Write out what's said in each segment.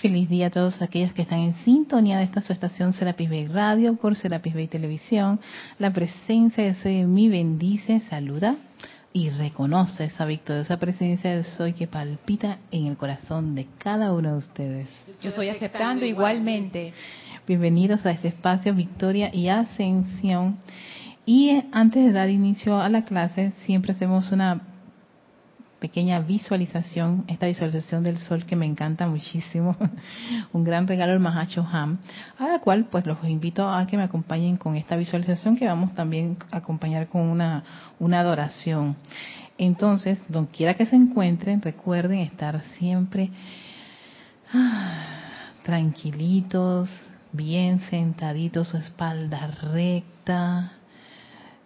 Feliz día a todos aquellos que están en sintonía de esta su estación Serapis Bay Radio por Serapis Bay Televisión. La presencia de Soy en mí bendice, saluda y reconoce esa victoriosa presencia de Soy que palpita en el corazón de cada uno de ustedes. Yo soy aceptando igualmente. Bienvenidos a este espacio Victoria y Ascensión. Y antes de dar inicio a la clase, siempre hacemos una pequeña visualización, esta visualización del sol que me encanta muchísimo, un gran regalo del Mahacho Ham, a la cual pues los invito a que me acompañen con esta visualización que vamos también a acompañar con una, una adoración. Entonces, donde quiera que se encuentren, recuerden estar siempre tranquilitos, bien sentaditos, su espalda recta,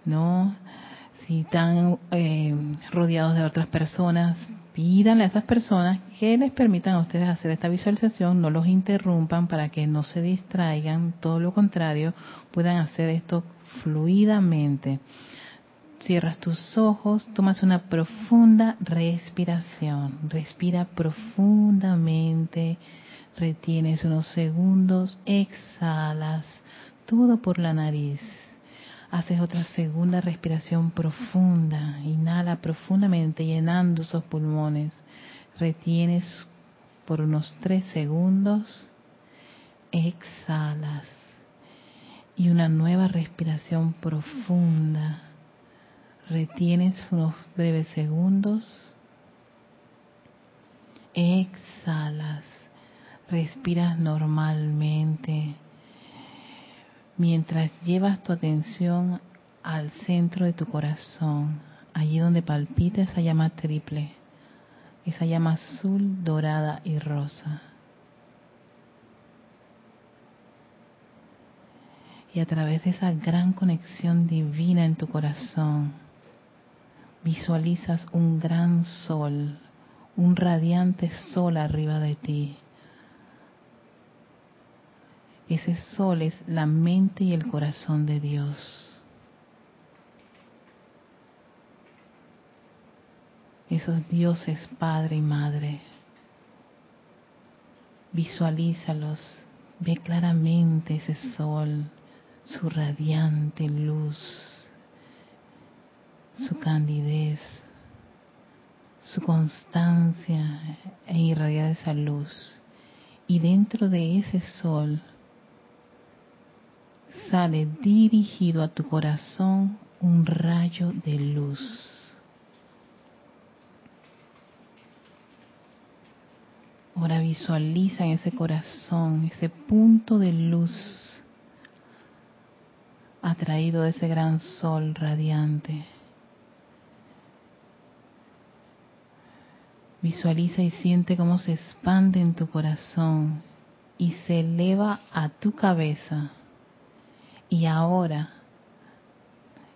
¿no? Si están eh, rodeados de otras personas, pídanle a esas personas que les permitan a ustedes hacer esta visualización, no los interrumpan para que no se distraigan, todo lo contrario, puedan hacer esto fluidamente. Cierras tus ojos, tomas una profunda respiración, respira profundamente, retienes unos segundos, exhalas, todo por la nariz Haces otra segunda respiración profunda. Inhala profundamente llenando esos pulmones. Retienes por unos tres segundos. Exhalas. Y una nueva respiración profunda. Retienes unos breves segundos. Exhalas. Respiras normalmente mientras llevas tu atención al centro de tu corazón, allí donde palpita esa llama triple, esa llama azul, dorada y rosa. Y a través de esa gran conexión divina en tu corazón, visualizas un gran sol, un radiante sol arriba de ti ese sol es la mente y el corazón de Dios. Esos dioses Padre y Madre. Visualízalos, ve claramente ese sol, su radiante luz, su candidez, su constancia e irradiar esa luz. Y dentro de ese sol, sale dirigido a tu corazón un rayo de luz. Ahora visualiza en ese corazón ese punto de luz atraído de ese gran sol radiante. Visualiza y siente cómo se expande en tu corazón y se eleva a tu cabeza y ahora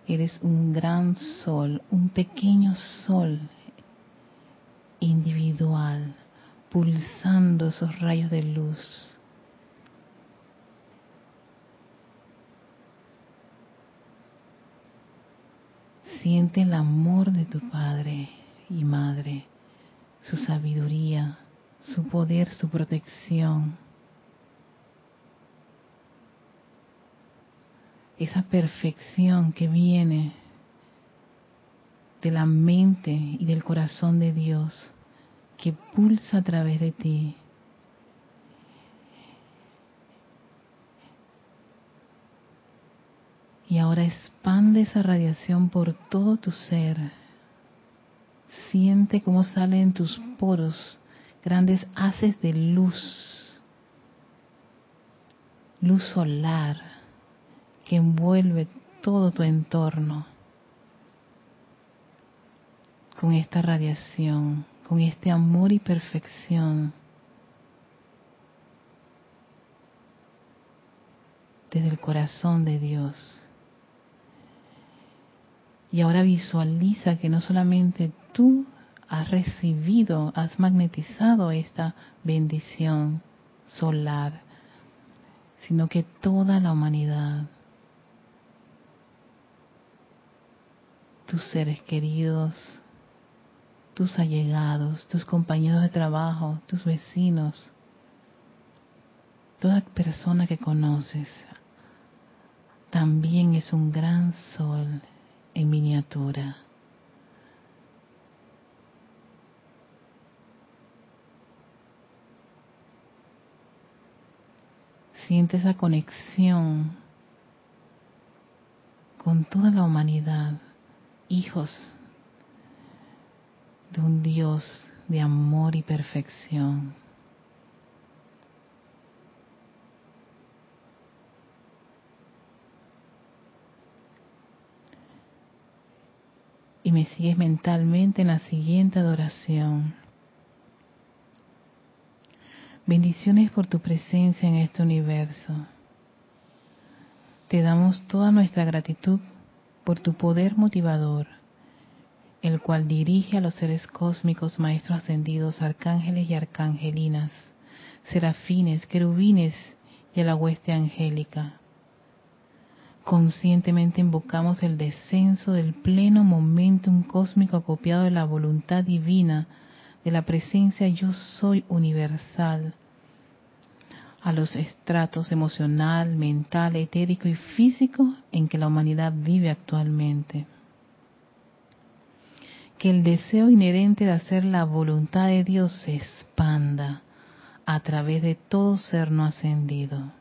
eres un gran sol, un pequeño sol individual, pulsando esos rayos de luz. Siente el amor de tu Padre y Madre, su sabiduría, su poder, su protección esa perfección que viene de la mente y del corazón de Dios que pulsa a través de ti. Y ahora expande esa radiación por todo tu ser. Siente cómo salen tus poros grandes haces de luz, luz solar que envuelve todo tu entorno con esta radiación, con este amor y perfección. desde el corazón de Dios. Y ahora visualiza que no solamente tú has recibido, has magnetizado esta bendición solar, sino que toda la humanidad tus seres queridos, tus allegados, tus compañeros de trabajo, tus vecinos, Toda persona que conoces también es un gran sol en miniatura. Siente esa conexión con toda la humanidad, hijos de un Dios de amor y perfección. Y me sigues mentalmente en la siguiente adoración. Bendiciones por tu presencia en este universo. Te damos toda nuestra gratitud por tu poder motivador, el cual dirige a los seres cósmicos, maestros ascendidos, arcángeles y arcangelinas, serafines, querubines y a la hueste angélica. Conscientemente invocamos el descenso del pleno momentum cósmico acopiado de la voluntad divina de la presencia yo soy universal a los estratos emocional, mental, etérico y físico en que la humanidad vive actualmente. Que el deseo inherente de hacer la voluntad de Dios se expanda a través de todo ser no ascendido.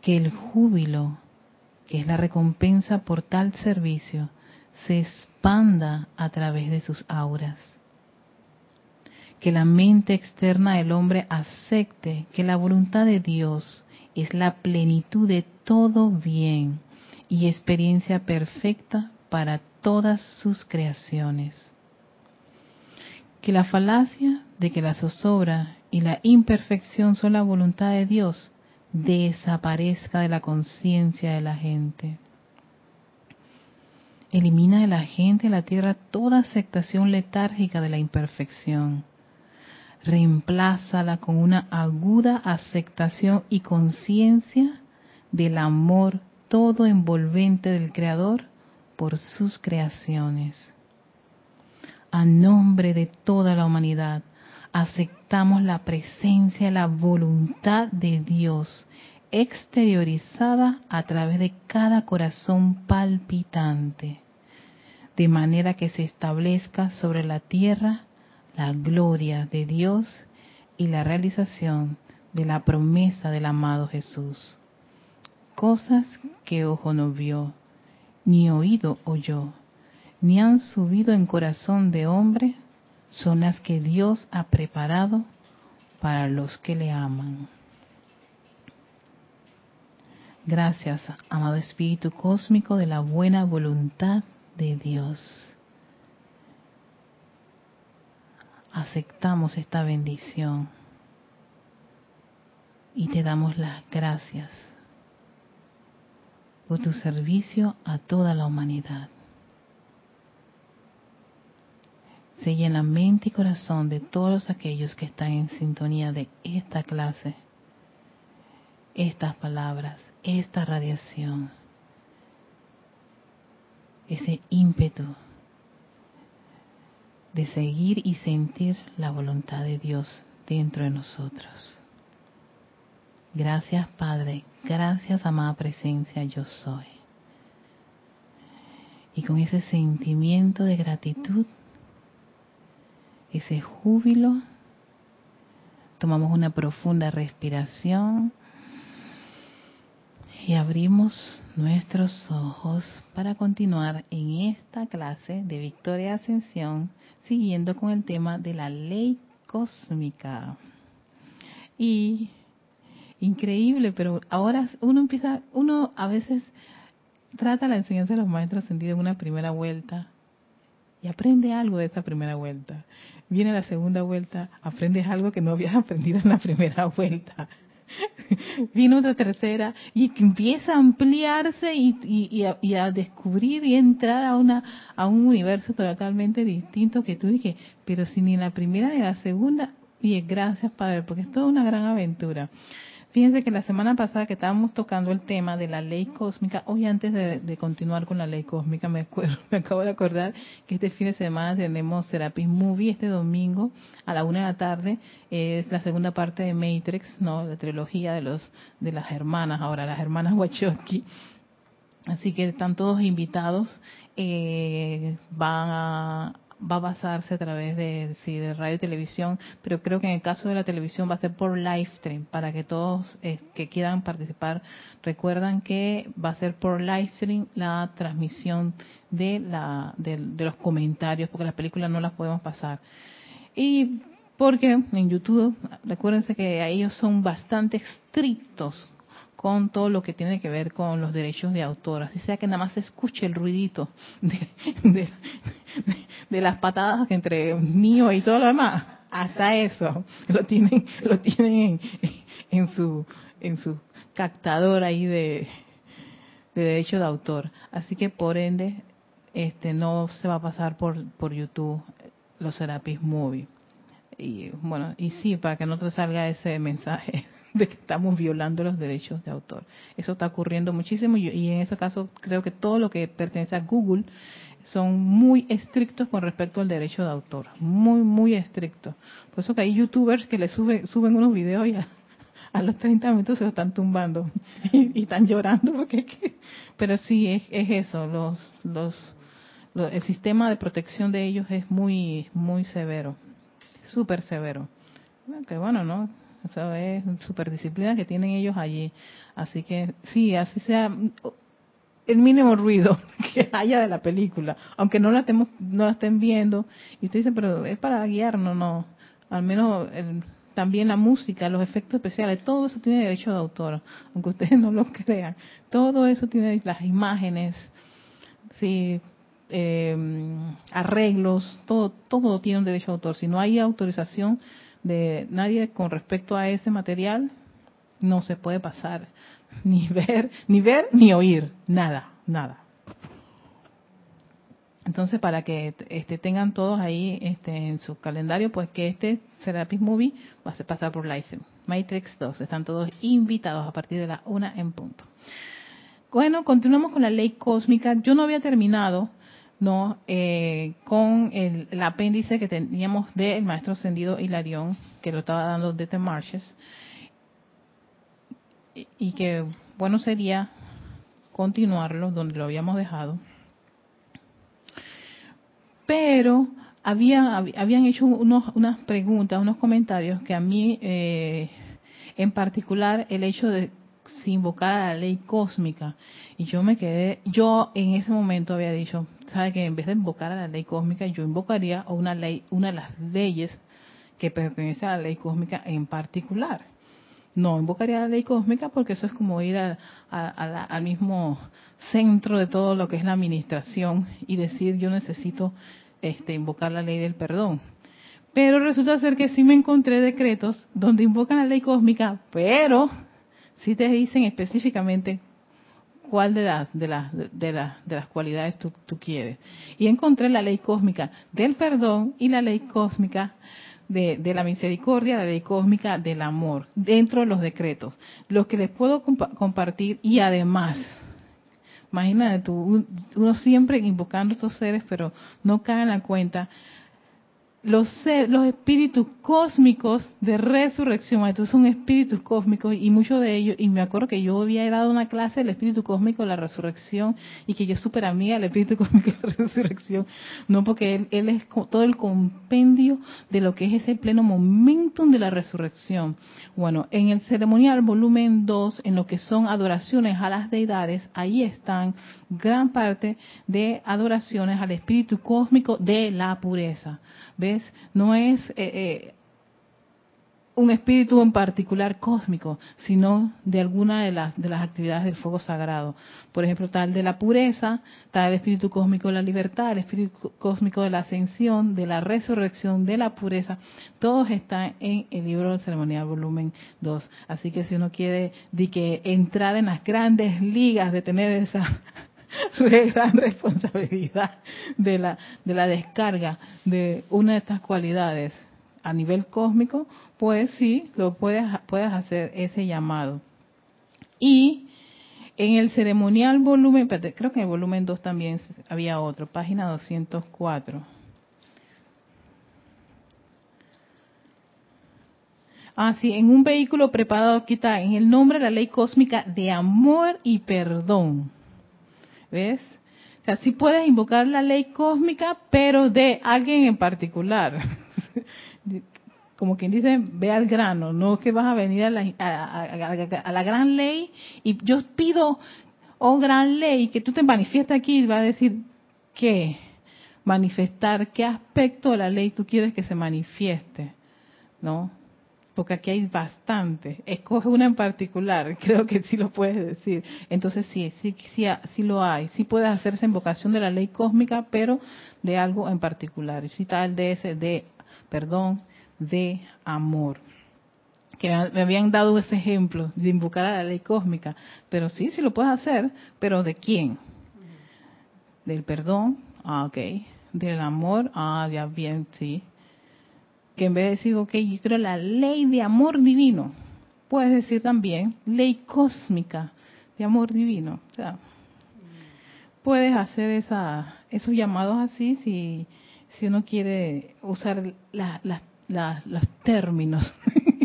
Que el júbilo, que es la recompensa por tal servicio, se expanda a través de sus auras que la mente externa del hombre acepte que la voluntad de Dios es la plenitud de todo bien y experiencia perfecta para todas sus creaciones. Que la falacia de que la zozobra y la imperfección son la voluntad de Dios desaparezca de la conciencia de la gente. Elimina de la gente de la tierra toda aceptación letárgica de la imperfección reemplázala con una aguda aceptación y conciencia del amor todo envolvente del Creador por sus creaciones. A nombre de toda la humanidad, aceptamos la presencia, la voluntad de Dios exteriorizada a través de cada corazón palpitante, de manera que se establezca sobre la tierra la gloria de Dios y la realización de la promesa del amado Jesús. Cosas que ojo no vio, ni oído oyó, ni han subido en corazón de hombre, son las que Dios ha preparado para los que le aman. Gracias, amado Espíritu Cósmico de la buena voluntad de Dios. Aceptamos esta bendición y te damos las gracias por tu servicio a toda la humanidad. Sella la mente y corazón de todos aquellos que están en sintonía de esta clase, estas palabras, esta radiación, ese ímpetu de seguir y sentir la voluntad de Dios dentro de nosotros. Gracias Padre, gracias amada presencia yo soy. Y con ese sentimiento de gratitud, ese júbilo, tomamos una profunda respiración y abrimos nuestros ojos para continuar en esta clase de Victoria Ascensión siguiendo con el tema de la ley cósmica. Y increíble, pero ahora uno empieza, uno a veces trata la enseñanza de los maestros ascendidos en una primera vuelta y aprende algo de esa primera vuelta. Viene la segunda vuelta, aprendes algo que no habías aprendido en la primera vuelta. Vino otra tercera y empieza a ampliarse y, a, descubrir y entrar a una a un universo totalmente distinto que tú dije, pero si ni la primera ni la segunda Y gracias, Padre, porque es toda una gran aventura. Fíjense que la semana pasada que estábamos tocando el tema de la ley cósmica, hoy antes de, continuar con la ley cósmica, me, me acabo de acordar que este fin de semana tenemos Serapis Movie, este domingo a la una de la tarde, es la segunda parte de Matrix, no, la trilogía de los de las hermanas, ahora las hermanas Wachowski. Así que están todos invitados, eh, van a va a basarse a través de, sí, de radio y televisión, pero creo que en el caso de la televisión va a ser por live stream, para que todos eh, que quieran participar recuerdan que va a ser por live stream la transmisión de, la, de, los comentarios, porque las películas no las podemos pasar. Y porque en YouTube, recuérdense que ellos son bastante estrictos con todo lo que tiene que ver con los derechos de autor, así sea que nada más se escuche el ruidito de, de, las patadas entre mío y todo lo demás, hasta eso lo tienen lo tienen en, su en su captador ahí de, de derecho de autor, así que por ende este no se va a pasar por por YouTube los Serapis Movie. Y bueno y sí para que no te salga ese mensaje de que estamos violando los derechos de autor. Eso está ocurriendo muchísimo y, en ese caso creo que todo lo que pertenece a Google son muy estrictos con respecto al derecho de autor, muy, muy estrictos. Por eso que hay youtubers que le suben, suben unos videos y a, los 30 minutos se lo están tumbando y, están llorando porque pero sí es, es eso los, los el sistema de protección de ellos es muy muy severo súper severo que bueno no eso es disciplina que tienen ellos allí. Así que sí, así sea el mínimo ruido que haya de la película, aunque no la estemos, no la estén viendo. Y usted dice, pero es para guiarnos, no. Al menos también la música, los efectos especiales, todo eso tiene derecho de autor, aunque ustedes no lo crean. Todo eso tiene las imágenes, sí, em, arreglos, todo, todo tiene un derecho de autor. Si no hay autorización de nadie con respecto a ese material, no se puede pasar ni ver, ni ver ni oír, nada, nada. Entonces, para que este, tengan todos ahí este, en su calendario, pues que este Serapis Movie va a pasar por Live Matrix 2. Están todos invitados a partir de la una en punto. Bueno, continuamos con la ley cósmica. Yo no había terminado no eh, con el, apéndice que teníamos del maestro ascendido Hilarión, que lo estaba dando de The Marches, y, que bueno sería continuarlo donde lo habíamos dejado. Pero había, habían hecho unos, unas preguntas, unos comentarios que a mí, eh, en particular, el hecho de invocar a la ley cósmica. Y yo me quedé, yo en ese momento había dicho, sabe que en vez de invocar a la ley cósmica, yo invocaría a una ley, una de las leyes que pertenece a la ley cósmica en particular. No invocaría a la ley cósmica porque eso es como ir al mismo centro de todo lo que es la administración y decir yo necesito este, invocar la ley del perdón. Pero resulta ser que sí me encontré decretos donde invocan la ley cósmica, pero sí te dicen específicamente cuál de las de las de las de las cualidades tú, tú, quieres. Y encontré la ley cósmica del perdón y la ley cósmica de, de, la misericordia la ley cósmica del amor dentro de los decretos. Los que les puedo compartir y además imagínate tú uno siempre invocando estos seres pero no cae en la cuenta los, los espíritus cósmicos de resurrección, entonces son espíritus cósmicos y muchos de ellos, y me acuerdo que yo había dado una clase del espíritu cósmico de la resurrección y que yo súper amiga del espíritu cósmico de la resurrección, no porque él, él es todo el compendio de lo que es ese pleno momentum de la resurrección. Bueno, en el ceremonial volumen 2, en lo que son adoraciones a las deidades, ahí están gran parte de adoraciones al espíritu cósmico de la pureza. ¿Ves? No es eh, eh, un espíritu en particular cósmico, sino de alguna de las, de las actividades del fuego sagrado. Por ejemplo, tal de la pureza, tal espíritu cósmico de la libertad, el espíritu cósmico de la ascensión, de la resurrección, de la pureza. Todos están en el libro del ceremonial volumen 2. Así que si uno quiere de que entrar en las grandes ligas de tener esa gran responsabilidad de la, de la descarga de una de estas cualidades. a nivel cósmico, pues sí, lo puedes, puedes hacer ese llamado. Y en el ceremonial volumen, creo que en el volumen 2 también había otro, página 204. Ah, sí, en un vehículo preparado aquí está, en el nombre de la ley cósmica de amor y perdón. ¿Ves? O sea, sí puedes invocar la ley cósmica, pero de alguien en particular. Como quien dice, ve al grano, no que vas a venir a la, a, la gran ley y yo pido, oh gran ley, que tú te manifiestes aquí y va a decir, ¿qué? Manifestar, ¿qué aspecto de la ley tú quieres que se manifieste? ¿No? Porque aquí hay bastante. Escoge una en particular, creo que sí lo puedes decir. Entonces sí, sí, sí, sí lo hay. Sí puedes hacerse invocación de la ley cósmica, pero de algo en particular. Y sí está el de ese, de, perdón, de amor. Que me habían dado ese ejemplo de invocar a la ley cósmica. Pero sí, sí lo puedes hacer, pero ¿de quién? Del perdón, ah, ok. Del amor, ah, ya bien, sí que en vez de decir, ok, yo creo la ley de amor divino, puedes decir también ley cósmica de amor divino. O sea, puedes hacer esa, esos llamados así si, si uno quiere usar los términos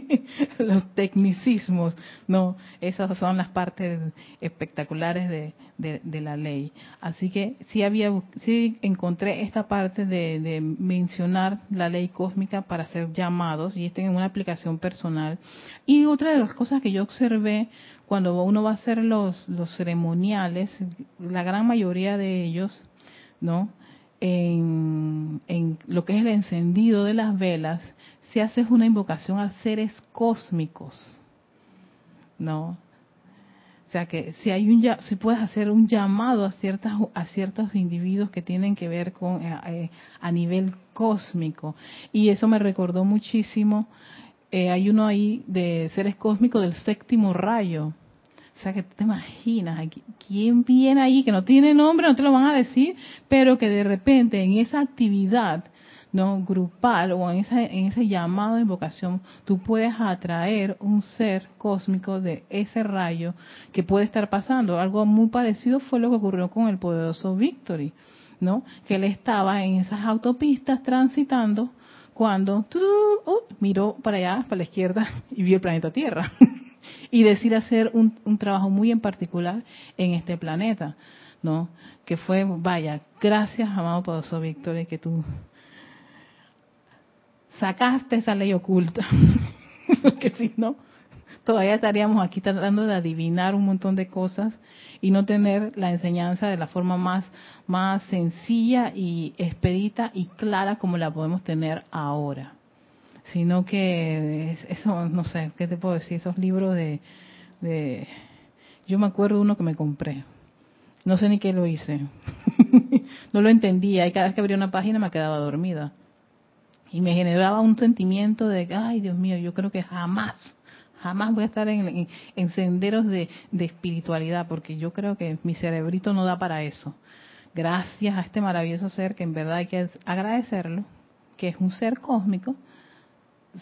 los tecnicismos, no, esas son las partes espectaculares de, de, la ley. Así que sí había, sí encontré esta parte de, mencionar la ley cósmica para hacer llamados y esto en una aplicación personal. Y otra de las cosas que yo observé cuando uno va a hacer los, los ceremoniales, la gran mayoría de ellos, ¿no? En, en, lo que es el encendido de las velas, si haces una invocación a seres cósmicos, ¿no? O sea que si hay un si puedes hacer un llamado a ciertas a ciertos individuos que tienen que ver con eh, eh, a nivel cósmico. Y eso me recordó muchísimo eh, hay uno ahí de seres cósmicos del séptimo rayo. O sea que te imaginas quién viene ahí que no tiene nombre no te lo van a decir pero que de repente en esa actividad no grupal o en, en ese llamado de invocación, tú puedes atraer un ser cósmico de ese rayo que puede estar pasando. Algo muy parecido fue lo que ocurrió con el poderoso Victory, ¿no? Que él estaba en esas autopistas transitando cuando uh, miró para allá, para la izquierda, y vio el planeta Tierra. y decide hacer un, un trabajo muy en particular en este planeta, ¿no? Que fue, vaya, gracias, amado poderoso Victory, que tú sacaste esa ley oculta, porque si no, todavía estaríamos aquí tratando de adivinar un montón de cosas y no tener la enseñanza de la forma más, más sencilla y expedita y clara como la podemos tener ahora. Sino que eso, no sé, ¿qué te puedo decir? Esos libros de, de yo me acuerdo de uno que me compré. No sé ni qué lo hice. no lo entendía y cada vez que abría una página me quedaba dormida y me generaba un sentimiento de, ay Dios mío, yo creo que jamás, jamás voy a estar en, senderos de, espiritualidad, porque yo creo que mi cerebrito no da para eso. Gracias a este maravilloso ser que en verdad hay que agradecerlo, que es un ser cósmico,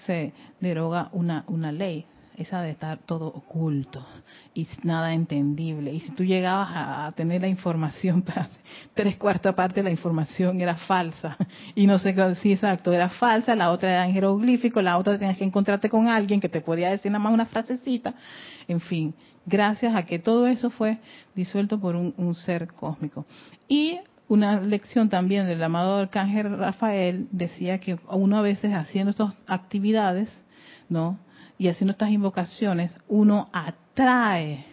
se deroga una, una ley, esa de estar todo oculto y nada entendible. Y si tú llegabas a, tener la información, tres cuartas partes de la información era falsa. Y no sé si exacto, era falsa, la otra era en jeroglífico, la otra tenías que encontrarte con alguien que te podía decir nada más una frasecita. En fin, gracias a que todo eso fue disuelto por un, un ser cósmico. Y una lección también del amado arcángel Rafael decía que uno a veces haciendo estas actividades, ¿no? Y haciendo estas invocaciones, uno atrae,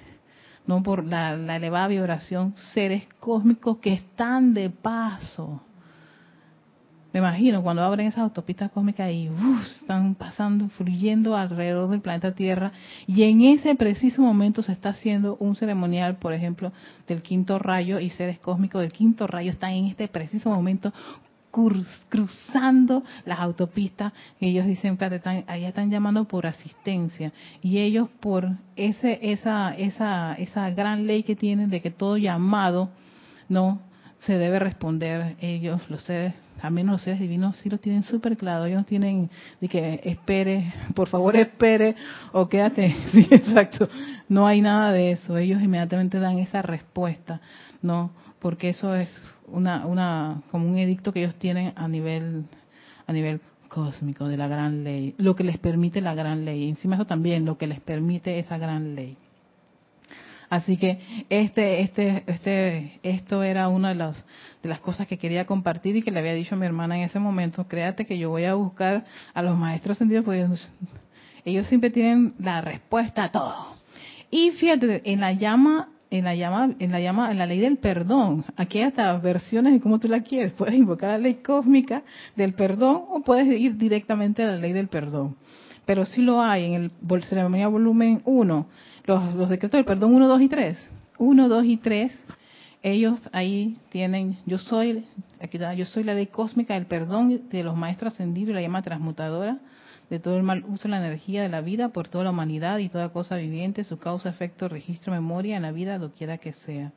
no por la, elevada vibración, seres cósmicos que están de paso. Me imagino cuando abren esas autopistas cósmicas y están pasando, fluyendo alrededor del planeta Tierra y en ese preciso momento se está haciendo un ceremonial, por ejemplo, del quinto rayo y seres cósmicos del quinto rayo están en este preciso momento cruzando las autopistas y ellos dicen, están, allá están llamando por asistencia y ellos por ese, esa, esa, esa gran ley que tienen de que todo llamado no se debe responder, ellos los seres al menos los seres divinos sí lo tienen súper claro. Ellos tienen de que espere, por favor espere o quédate. Sí, exacto. No hay nada de eso. Ellos inmediatamente dan esa respuesta, ¿no? Porque eso es una, una, como un edicto que ellos tienen a nivel, a nivel cósmico de la gran ley, lo que les permite la gran ley. Encima eso también, lo que les permite esa gran ley. Así que este, este, este, esto era una de las, de las cosas que quería compartir y que le había dicho a mi hermana en ese momento. Créate que yo voy a buscar a los maestros sentidos porque ellos siempre tienen la respuesta a todo. Y fíjate, en la llama, en la llama, en la llama, en la ley del perdón, aquí hay hasta versiones de cómo tú la quieres. Puedes invocar la ley cósmica del perdón o puedes ir directamente a la ley del perdón. Pero sí lo hay en el ceremonia volumen 1 los, decretos del perdón 1, 2 y 3. 1, 2 y 3, ellos ahí tienen, yo soy, aquí yo soy la ley cósmica del perdón de los maestros ascendidos y la llama transmutadora de todo el mal uso de la energía de la vida por toda la humanidad y toda cosa viviente, su causa, efecto, registro, memoria en la vida, doquiera que sea.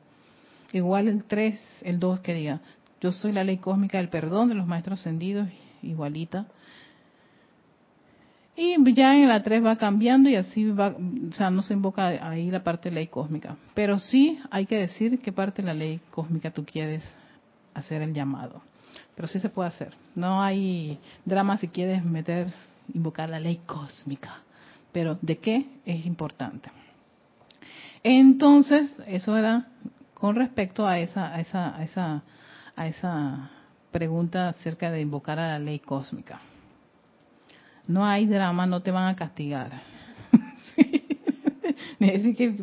Igual el 3, el 2 que diga, yo soy la ley cósmica del perdón de los maestros ascendidos, igualita. Y ya en la 3 va cambiando y así va, o sea, no se invoca ahí la parte de ley cósmica. Pero sí hay que decir qué parte de la ley cósmica tú quieres hacer el llamado. Pero sí se puede hacer. No hay drama si quieres meter, invocar la ley cósmica. Pero de qué es importante. Entonces, eso era con respecto a esa, a esa, a esa, a esa pregunta acerca de invocar a la ley cósmica no hay drama, no te van a castigar. sí.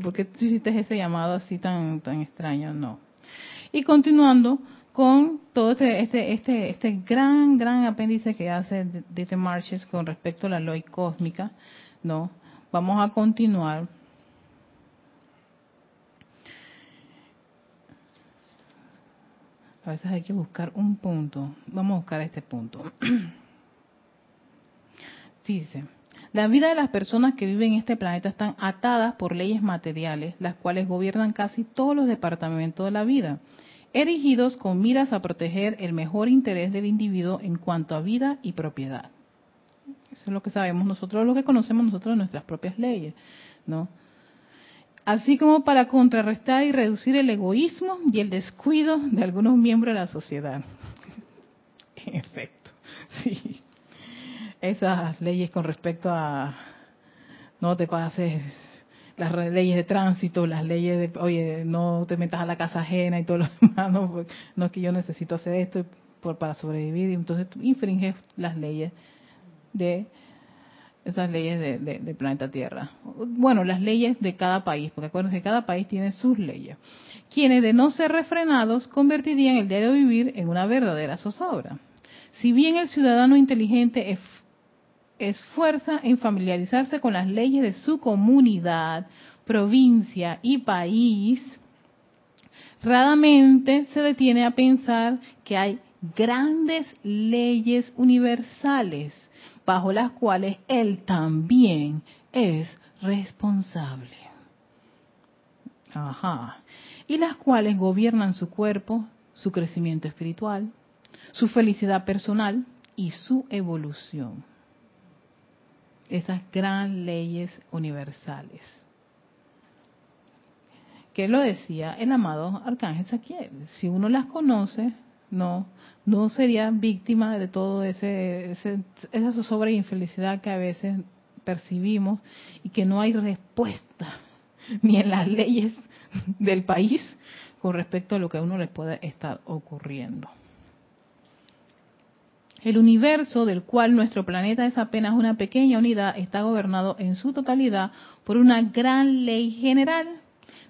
¿por qué tú hiciste ese llamado así tan, tan extraño? No. Y continuando con todo este, este, este, este gran, gran apéndice que hace Dieter Marches con respecto a la ley cósmica, ¿no? Vamos a continuar. A veces hay que buscar un punto. Vamos a buscar este punto. Dice, la vida de las personas que viven en este planeta están atadas por leyes materiales, las cuales gobiernan casi todos los departamentos de la vida, erigidos con miras a proteger el mejor interés del individuo en cuanto a vida y propiedad. Eso es lo que sabemos nosotros, lo que conocemos nosotros nuestras propias leyes, ¿no? Así como para contrarrestar y reducir el egoísmo y el descuido de algunos miembros de la sociedad. en efecto, sí esas leyes con respecto a no te pases las leyes de tránsito, las leyes de, oye, no te metas a la casa ajena y todo lo demás, no, no es que yo necesito hacer esto por, para sobrevivir, y entonces tú infringes las leyes de esas leyes de, de, planeta Tierra. Bueno, las leyes de cada país, porque acuérdense que cada país tiene sus leyes. Quienes de no ser refrenados convertirían el diario vivir en una verdadera zozobra. Si bien el ciudadano inteligente es esfuerza en familiarizarse con las leyes de su comunidad, provincia y país, raramente se detiene a pensar que hay grandes leyes universales bajo las cuales él también es responsable. Ajá. Y las cuales gobiernan su cuerpo, su crecimiento espiritual, su felicidad personal y su evolución esas gran leyes universales. Que lo decía el amado Arcángel Saquiel. Si uno las conoce, no, no sería víctima de todo ese, esa zozobra infelicidad que a veces percibimos y que no hay respuesta ni en las leyes del país con respecto a lo que a uno les puede estar ocurriendo. El universo del cual nuestro planeta es apenas una pequeña unidad está gobernado en su totalidad por una gran ley general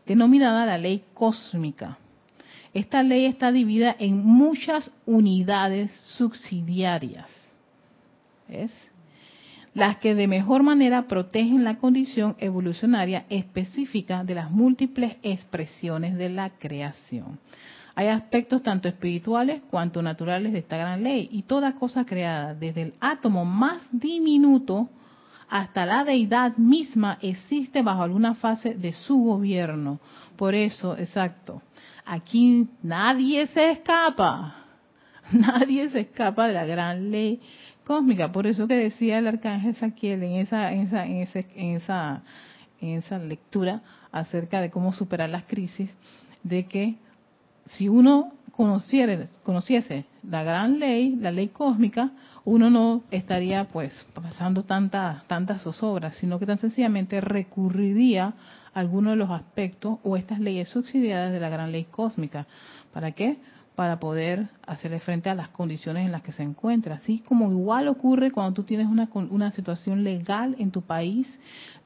denominada la ley cósmica. Esta ley está dividida en muchas unidades subsidiarias. Las que de mejor manera protegen la condición evolucionaria específica de las múltiples expresiones de la creación. Hay aspectos tanto espirituales cuanto naturales de esta gran ley y toda cosa creada, desde el átomo más diminuto hasta la deidad misma, existe bajo alguna fase de su gobierno. Por eso, exacto, aquí nadie se escapa. Nadie se escapa de la gran ley cósmica. Por eso que decía el arcángel Saquiel en esa, en esa, en esa, en esa, en esa lectura acerca de cómo superar las crisis, de que si uno conociera, conociese la gran ley, la ley cósmica, uno no estaría pues pasando tantas tantas zozobras, sino que tan sencillamente recurriría a alguno de los aspectos o estas leyes subsidiadas de la gran ley cósmica. ¿Para qué? Para poder hacerle frente a las condiciones en las que se encuentra. Así como igual ocurre cuando tú tienes una, una situación legal en tu país,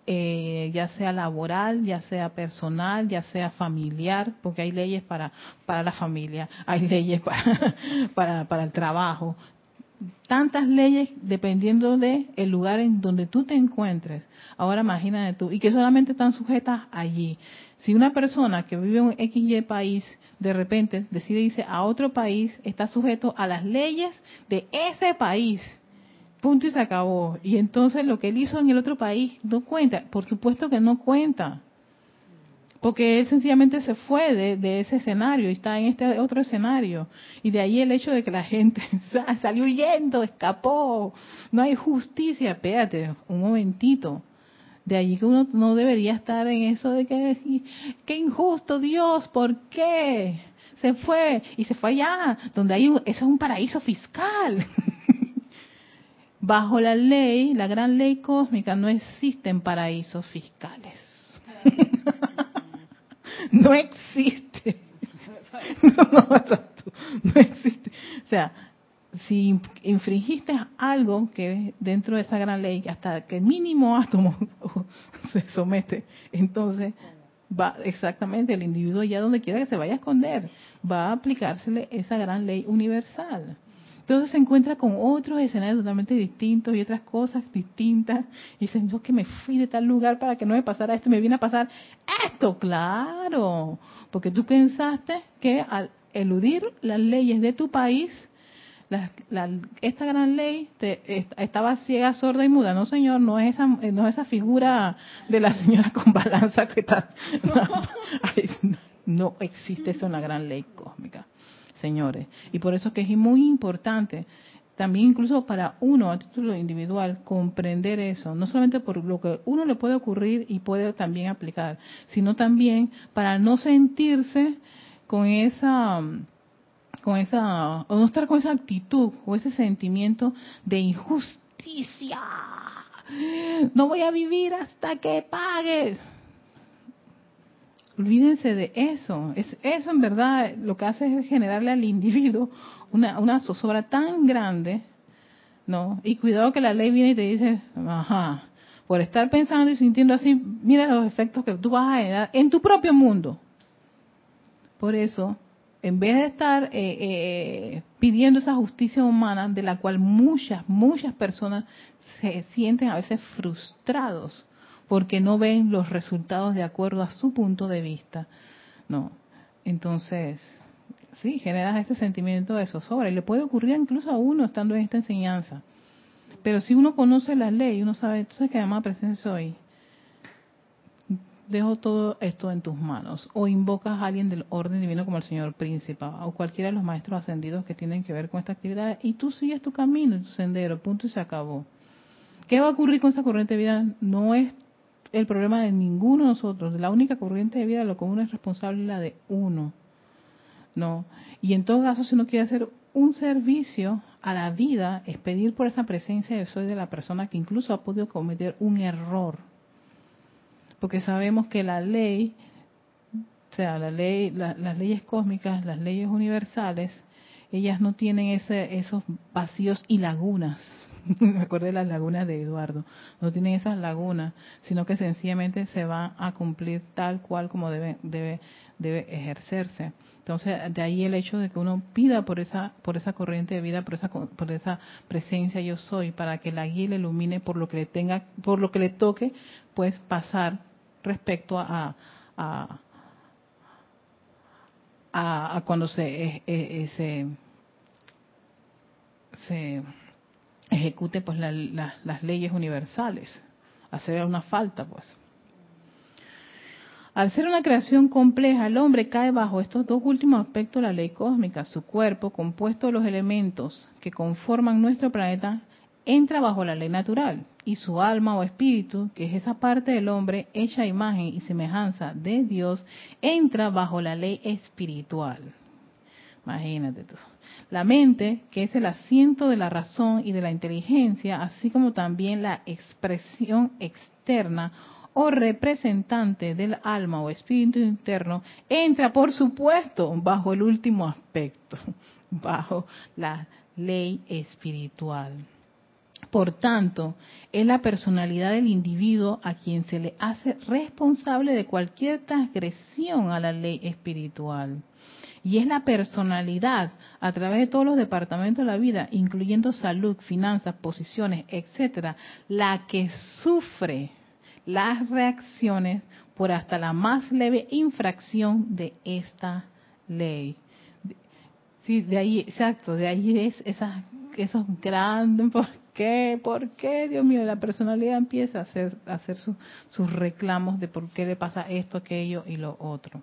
eh, ya sea laboral, ya sea personal, ya sea familiar, porque hay leyes para, para la familia, hay leyes para, para, para el trabajo, tantas leyes dependiendo de el lugar en donde tú te encuentres. Ahora imagínate tú, y que solamente están sujetas allí. Si una persona que vive en un XY país de repente decide irse a otro país, está sujeto a las leyes de ese país. Punto y se acabó. Y entonces lo que él hizo en el otro país no cuenta. Por supuesto que no cuenta porque él sencillamente se fue de, ese escenario y está en este otro escenario. Y de ahí el hecho de que la gente salió huyendo, escapó, no hay justicia, espérate, un momentito. De allí que uno no debería estar en eso de que decir, qué injusto Dios, ¿por qué? Se fue y se fue allá, donde hay, eso es un paraíso fiscal. Bajo la ley, la gran ley cósmica, no existen paraísos fiscales. no existe. No, existe. O sea, si infringiste algo que dentro de esa gran ley, hasta que el mínimo átomo se somete, entonces va exactamente el individuo ya donde quiera que se vaya a esconder, va a aplicársele esa gran ley universal. Entonces se encuentra con otros escenarios totalmente distintos y otras cosas distintas. Y dicen, yo que me fui de tal lugar para que no me pasara esto, me viene a pasar esto, claro. Porque tú pensaste que al eludir las leyes de tu país, esta gran ley te, estaba ciega, sorda y muda. No, señor, no es esa, no es esa figura de la señora con balanza que está. No, no existe eso en la gran ley cósmica señores. Y por eso que es muy importante también incluso para uno a título individual comprender eso, no solamente por lo que uno le puede ocurrir y puede también aplicar, sino también para no sentirse con esa con esa o no estar con esa actitud o ese sentimiento de injusticia. No voy a vivir hasta que pague Olvídense de eso. Es, eso en verdad lo que hace es generarle al individuo una, una zozobra tan grande, ¿no? Y cuidado que la ley viene y te dice, ajá, por estar pensando y sintiendo así, mira los efectos que tú vas a generar en tu propio mundo. Por eso, en vez de estar eh, eh, pidiendo esa justicia humana de la cual muchas, muchas personas se sienten a veces frustrados, porque no ven los resultados de acuerdo a su punto de vista. No. Entonces, sí, generas ese sentimiento de zozobra y le puede ocurrir incluso a uno estando en esta enseñanza. Pero si uno conoce la ley, uno sabe, entonces que además presencia hoy, dejo todo esto en tus manos. O invocas a alguien del orden divino como el Señor Príncipe o cualquiera de los maestros ascendidos que tienen que ver con esta actividad y tú sigues tu camino, tu sendero, punto y se acabó. ¿Qué va a ocurrir con esa corriente de vida? No es el problema de ninguno de nosotros. La única corriente de vida de lo común es responsable la de uno. No. Y en todo caso, si uno quiere hacer un servicio a la vida, es pedir por esa presencia de soy de la persona que incluso ha podido cometer un error. Porque sabemos que la ley, o sea, la ley, las leyes cósmicas, las leyes universales, ellas no tienen ese, esos vacíos y lagunas me acuerdo de las lagunas de Eduardo, no tienen esas lagunas, sino que sencillamente se va a cumplir tal cual como debe, debe, debe ejercerse. Entonces, de ahí el hecho de que uno pida por esa, por esa corriente de vida, por esa, por esa presencia yo soy, para que la guía le ilumine por lo que le tenga, por lo que le toque, pues pasar respecto a, a, cuando se, eh, eh, se, se ejecute pues las leyes universales, hacer una falta pues. Al ser una creación compleja, el hombre cae bajo estos dos últimos aspectos de la ley cósmica. Su cuerpo, compuesto de los elementos que conforman nuestro planeta, entra bajo la ley natural y su alma o espíritu, que es esa parte del hombre hecha imagen y semejanza de Dios, entra bajo la ley espiritual. Imagínate tú. La mente, que es el asiento de la razón y de la inteligencia, así como también la expresión externa o representante del alma o espíritu interno, entra, por supuesto, bajo el último aspecto, bajo la ley espiritual. Por tanto, es la personalidad del individuo a quien se le hace responsable de cualquier transgresión a la ley espiritual. Y es la personalidad a través de todos los departamentos de la vida, incluyendo salud, finanzas, posiciones, etcétera, la que sufre las reacciones por hasta la más leve infracción de esta ley. Sí, de ahí, exacto, de ahí es esa, esos grandes, ¿por qué? ¿Por qué? Dios mío, la personalidad empieza a hacer, a hacer sus reclamos de por qué le pasa esto, aquello y lo otro.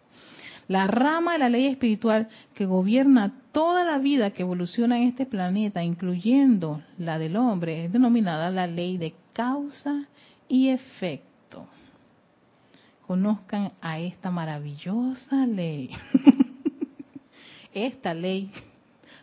La rama de la ley espiritual que gobierna toda la vida que evoluciona en este planeta, incluyendo la del hombre, es denominada la ley de causa y efecto. Conozcan a esta maravillosa ley. esta ley,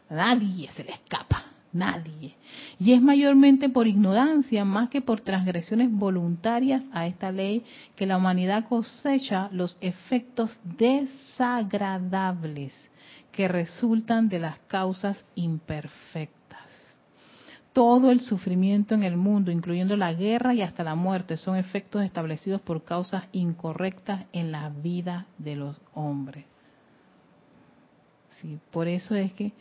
nadie se le escapa, nadie. Y es mayormente por ignorancia más que por transgresiones voluntarias a esta ley que la humanidad cosecha los efectos desagradables que resultan de las causas imperfectas. Todo el sufrimiento en el mundo, incluyendo la guerra y hasta la muerte, son efectos establecidos por causas incorrectas en la vida de los hombres. Sí, por eso es que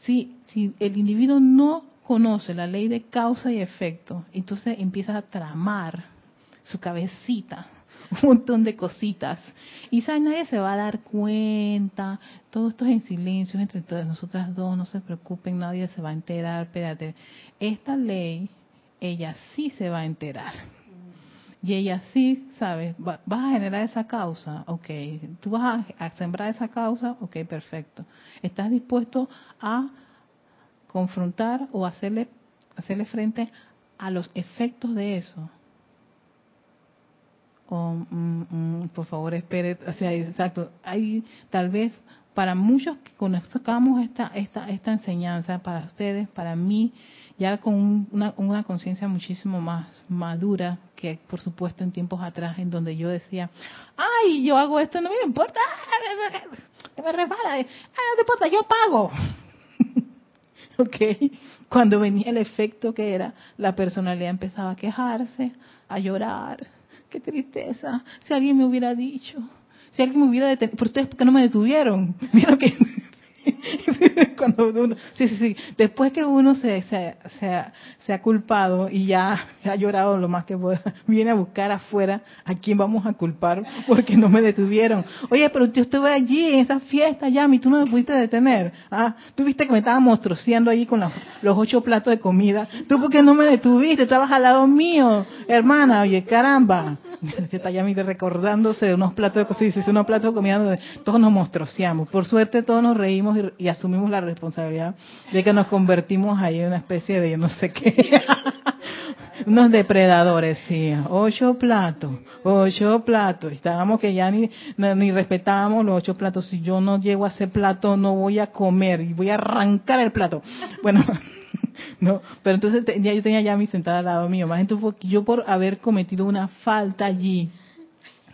si, si el individuo no conoce la ley de causa y efecto, entonces empieza a tramar su cabecita, un montón de cositas. Y nadie se va a dar cuenta, todo esto es en silencio entre todas nosotras dos, no se preocupen, nadie se va a enterar, espérate. Esta ley, ella sí se va a enterar. Y ella sí, ¿sabes? vas a generar esa causa, ok. Tú vas a, sembrar esa causa, ok, perfecto. ¿Estás dispuesto a confrontar o hacerle, hacerle frente a los efectos de eso? O, mm, mm, por favor, espere, o sea, exacto. Hay tal vez para muchos que conozcamos esta, esta, esta enseñanza, para ustedes, para mí, ya con una, una conciencia muchísimo más madura que, por supuesto, en tiempos atrás, en donde yo decía, ay, yo hago esto, no me importa, me resbala, ah, no importa, yo pago. ok, cuando venía el efecto que era, la personalidad empezaba a quejarse, a llorar, qué tristeza, si alguien me hubiera dicho, si alguien me hubiera detenido, por ustedes, ¿por qué no me detuvieron? Vieron que cuando uno, sí, sí, sí. Después que uno se, se, se, ha culpado y ya ha llorado lo más que pueda, viene a buscar afuera a quién vamos a culpar porque no me detuvieron. Oye, pero yo estuve allí en esa fiesta, ya, y tú no me pudiste detener. Ah, tú viste que me estaba monstruoseando allí con los, los ocho platos de comida. Tú porque no me detuviste, estabas al lado mío, hermana, oye, caramba. Está ya recordándose de unos platos de comida, unos platos de comida todos nos monstruoseamos. Por suerte todos nos reímos y, asumimos la responsabilidad de que nos convertimos ahí en una especie de no sé qué. Unos depredadores, sí. Ocho platos, ocho platos. Estábamos que ya ni, ni respetábamos los ocho platos. Si yo no llego a ese plato, no voy a comer y voy a arrancar el plato. Bueno, no, pero entonces ya yo tenía ya mi sentada al lado mío. Más entonces yo por haber cometido una falta allí,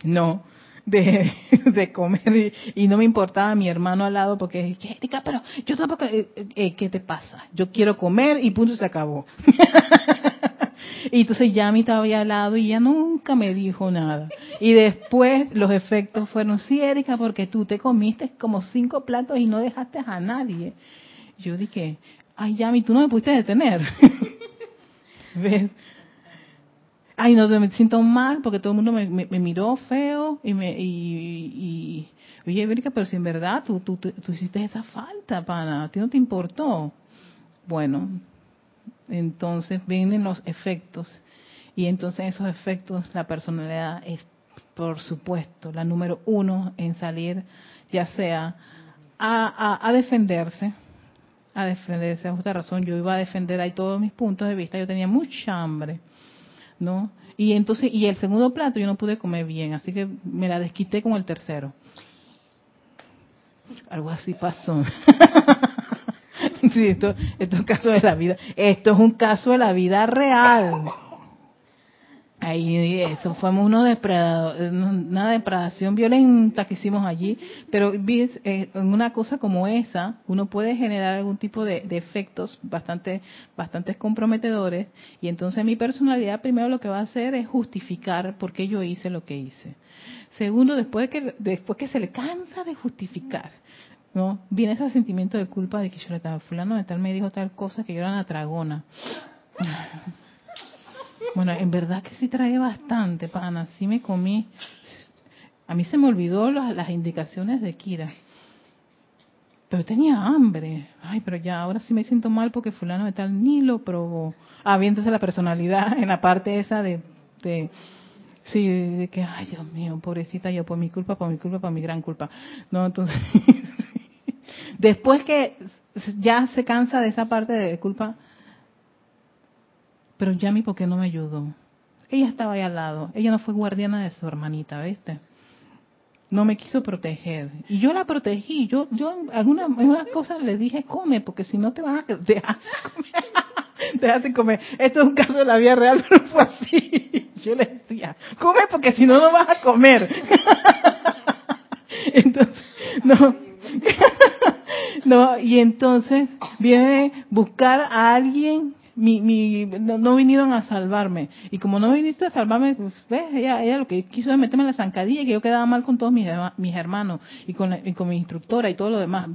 no, de, de comer y, no me importaba mi hermano al lado porque pero yo tampoco, eh, eh, ¿qué te pasa? Yo quiero comer y punto se acabó. y entonces ya me estaba al lado y ya nunca me dijo nada. Y después los efectos fueron, sí, Erika, porque tú te comiste como cinco platos y no dejaste a nadie. Yo dije, ay, Yami, tú no me pudiste detener. ¿Ves? Ay, no, me siento mal porque todo el mundo me, miró feo y me y, oye, Erika, pero si en verdad tú, tú, tú, hiciste esa falta, pana, a ti no te importó. Bueno, entonces vienen los efectos y entonces esos efectos, la personalidad es por supuesto, la número uno en salir, ya sea a, a, defenderse, a defenderse, a justa razón, yo iba a defender ahí todos mis puntos de vista, yo tenía mucha hambre, ¿no? Y entonces, y el segundo plato yo no pude comer bien, así que me la desquité con el tercero. Algo así pasó. esto, esto es un caso de la vida. Esto es un caso de la vida real. Ahí, eso fue una depredación violenta que hicimos allí, pero eh, en una cosa como esa, uno puede generar algún tipo de, efectos bastante, bastante comprometedores, y entonces mi personalidad primero lo que va a hacer es justificar por qué yo hice lo que hice. Segundo, después que, después que se le cansa de justificar, ¿no? Viene ese sentimiento de culpa de que yo le estaba fulano de tal me dijo tal cosa que yo era una tragona. Bueno, en verdad que sí trae bastante, pana. Sí me comí. A mí se me olvidó las, indicaciones de Kira. Pero tenía hambre. Ay, pero ya, ahora sí me siento mal porque fulano de tal ni lo probó. Ah, la personalidad en la parte esa de, de sí, de que, ay, Dios mío, pobrecita yo, por mi culpa, por mi culpa, por mi gran culpa. No, entonces, después que ya se cansa de esa parte de culpa, pero Yami, ¿por qué no me ayudó? Ella estaba ahí al lado. Ella no fue guardiana de su hermanita, ¿viste? No me quiso proteger. Y yo la protegí. Yo, yo alguna, algunas cosas le dije, come, porque si no te vas a dejar comer. Déjate comer. Esto es un caso de la vida real, pero fue así. Yo le decía, come porque si no, no vas a comer. Entonces, no. no, y entonces viene buscar a alguien mi, mi, no, vinieron a salvarme. Y como no viniste a salvarme, pues. Ella, ella lo que quiso es meterme en la zancadilla y que yo quedaba mal con todos mis, mis hermanos y con, y con mi instructora y todo lo demás.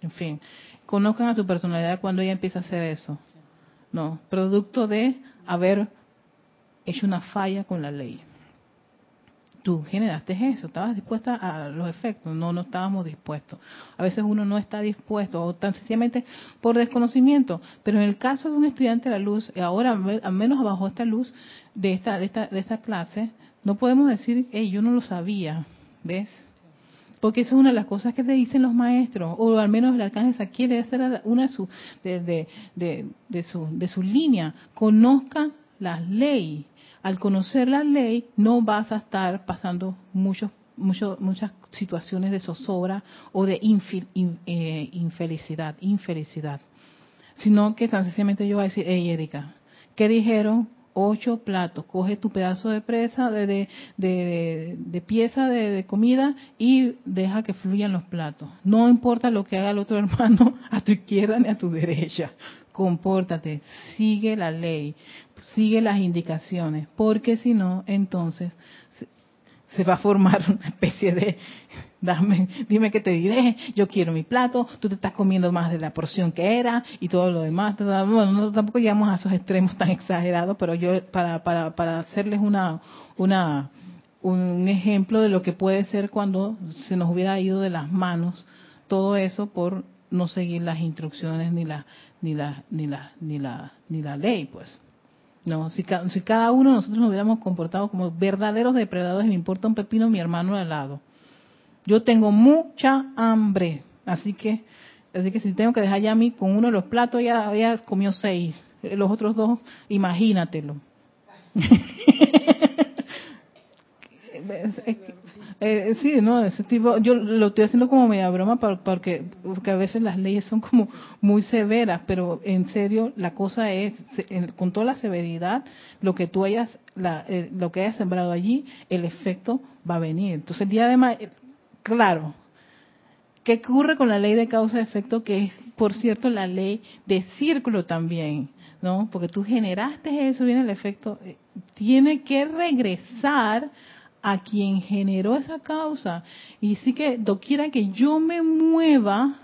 En fin, conozcan a su personalidad cuando ella empieza a hacer eso. No, producto de haber hecho una falla con la ley tú generaste eso, estabas dispuesta a los efectos, no, no estábamos dispuestos. A veces uno no está dispuesto, o tan sencillamente por desconocimiento, pero en el caso de un estudiante de la luz, ahora al menos bajo esta luz de esta, de esta, de esta clase, no podemos decir, hey, yo no lo sabía, ¿ves? Porque eso es una de las cosas que le dicen los maestros, o al menos el arcángel quiere hacer una de su, de, de, de, de, su, de su línea, conozca las leyes al conocer la ley no vas a estar pasando muchos, muchas situaciones de zozobra o de eh, infelicidad, infelicidad, sino que tan sencillamente yo voy a decir, hey Erika, ¿qué dijeron? Ocho platos, coge tu pedazo de presa, de, de, de, pieza de, comida y deja que fluyan los platos. No importa lo que haga el otro hermano a tu izquierda ni a tu derecha compórtate, sigue la ley, sigue las indicaciones, porque si no, entonces se, va a formar una especie de, dame, dime que te diré, yo quiero mi plato, tú te estás comiendo más de la porción que era y todo lo demás. Bueno, tampoco llegamos a esos extremos tan exagerados, pero yo para, para, para hacerles una, una, un ejemplo de lo que puede ser cuando se nos hubiera ido de las manos todo eso por no seguir las instrucciones ni la ni la ni la ni la ni la ley pues no si, cada uno de nosotros nos hubiéramos comportado como verdaderos depredadores me importa un pepino mi hermano al lado. Yo tengo mucha hambre así que así que si tengo que dejar ya a mí con uno de los platos ya ya comió seis los otros dos imagínatelo Eh, sí, no, ese tipo, yo lo estoy haciendo como media broma porque, porque a veces las leyes son como muy severas, pero en serio la cosa es, con toda la severidad, lo que tú hayas, la, eh, lo que hayas sembrado allí, el efecto va a venir. Entonces el día de claro, ¿qué ocurre con la ley de causa-efecto? Que es, por cierto, la ley de círculo también. ¿no? Porque tú generaste eso, viene el efecto, eh, tiene que regresar a quien generó esa causa. Y sí que doquiera que yo me mueva,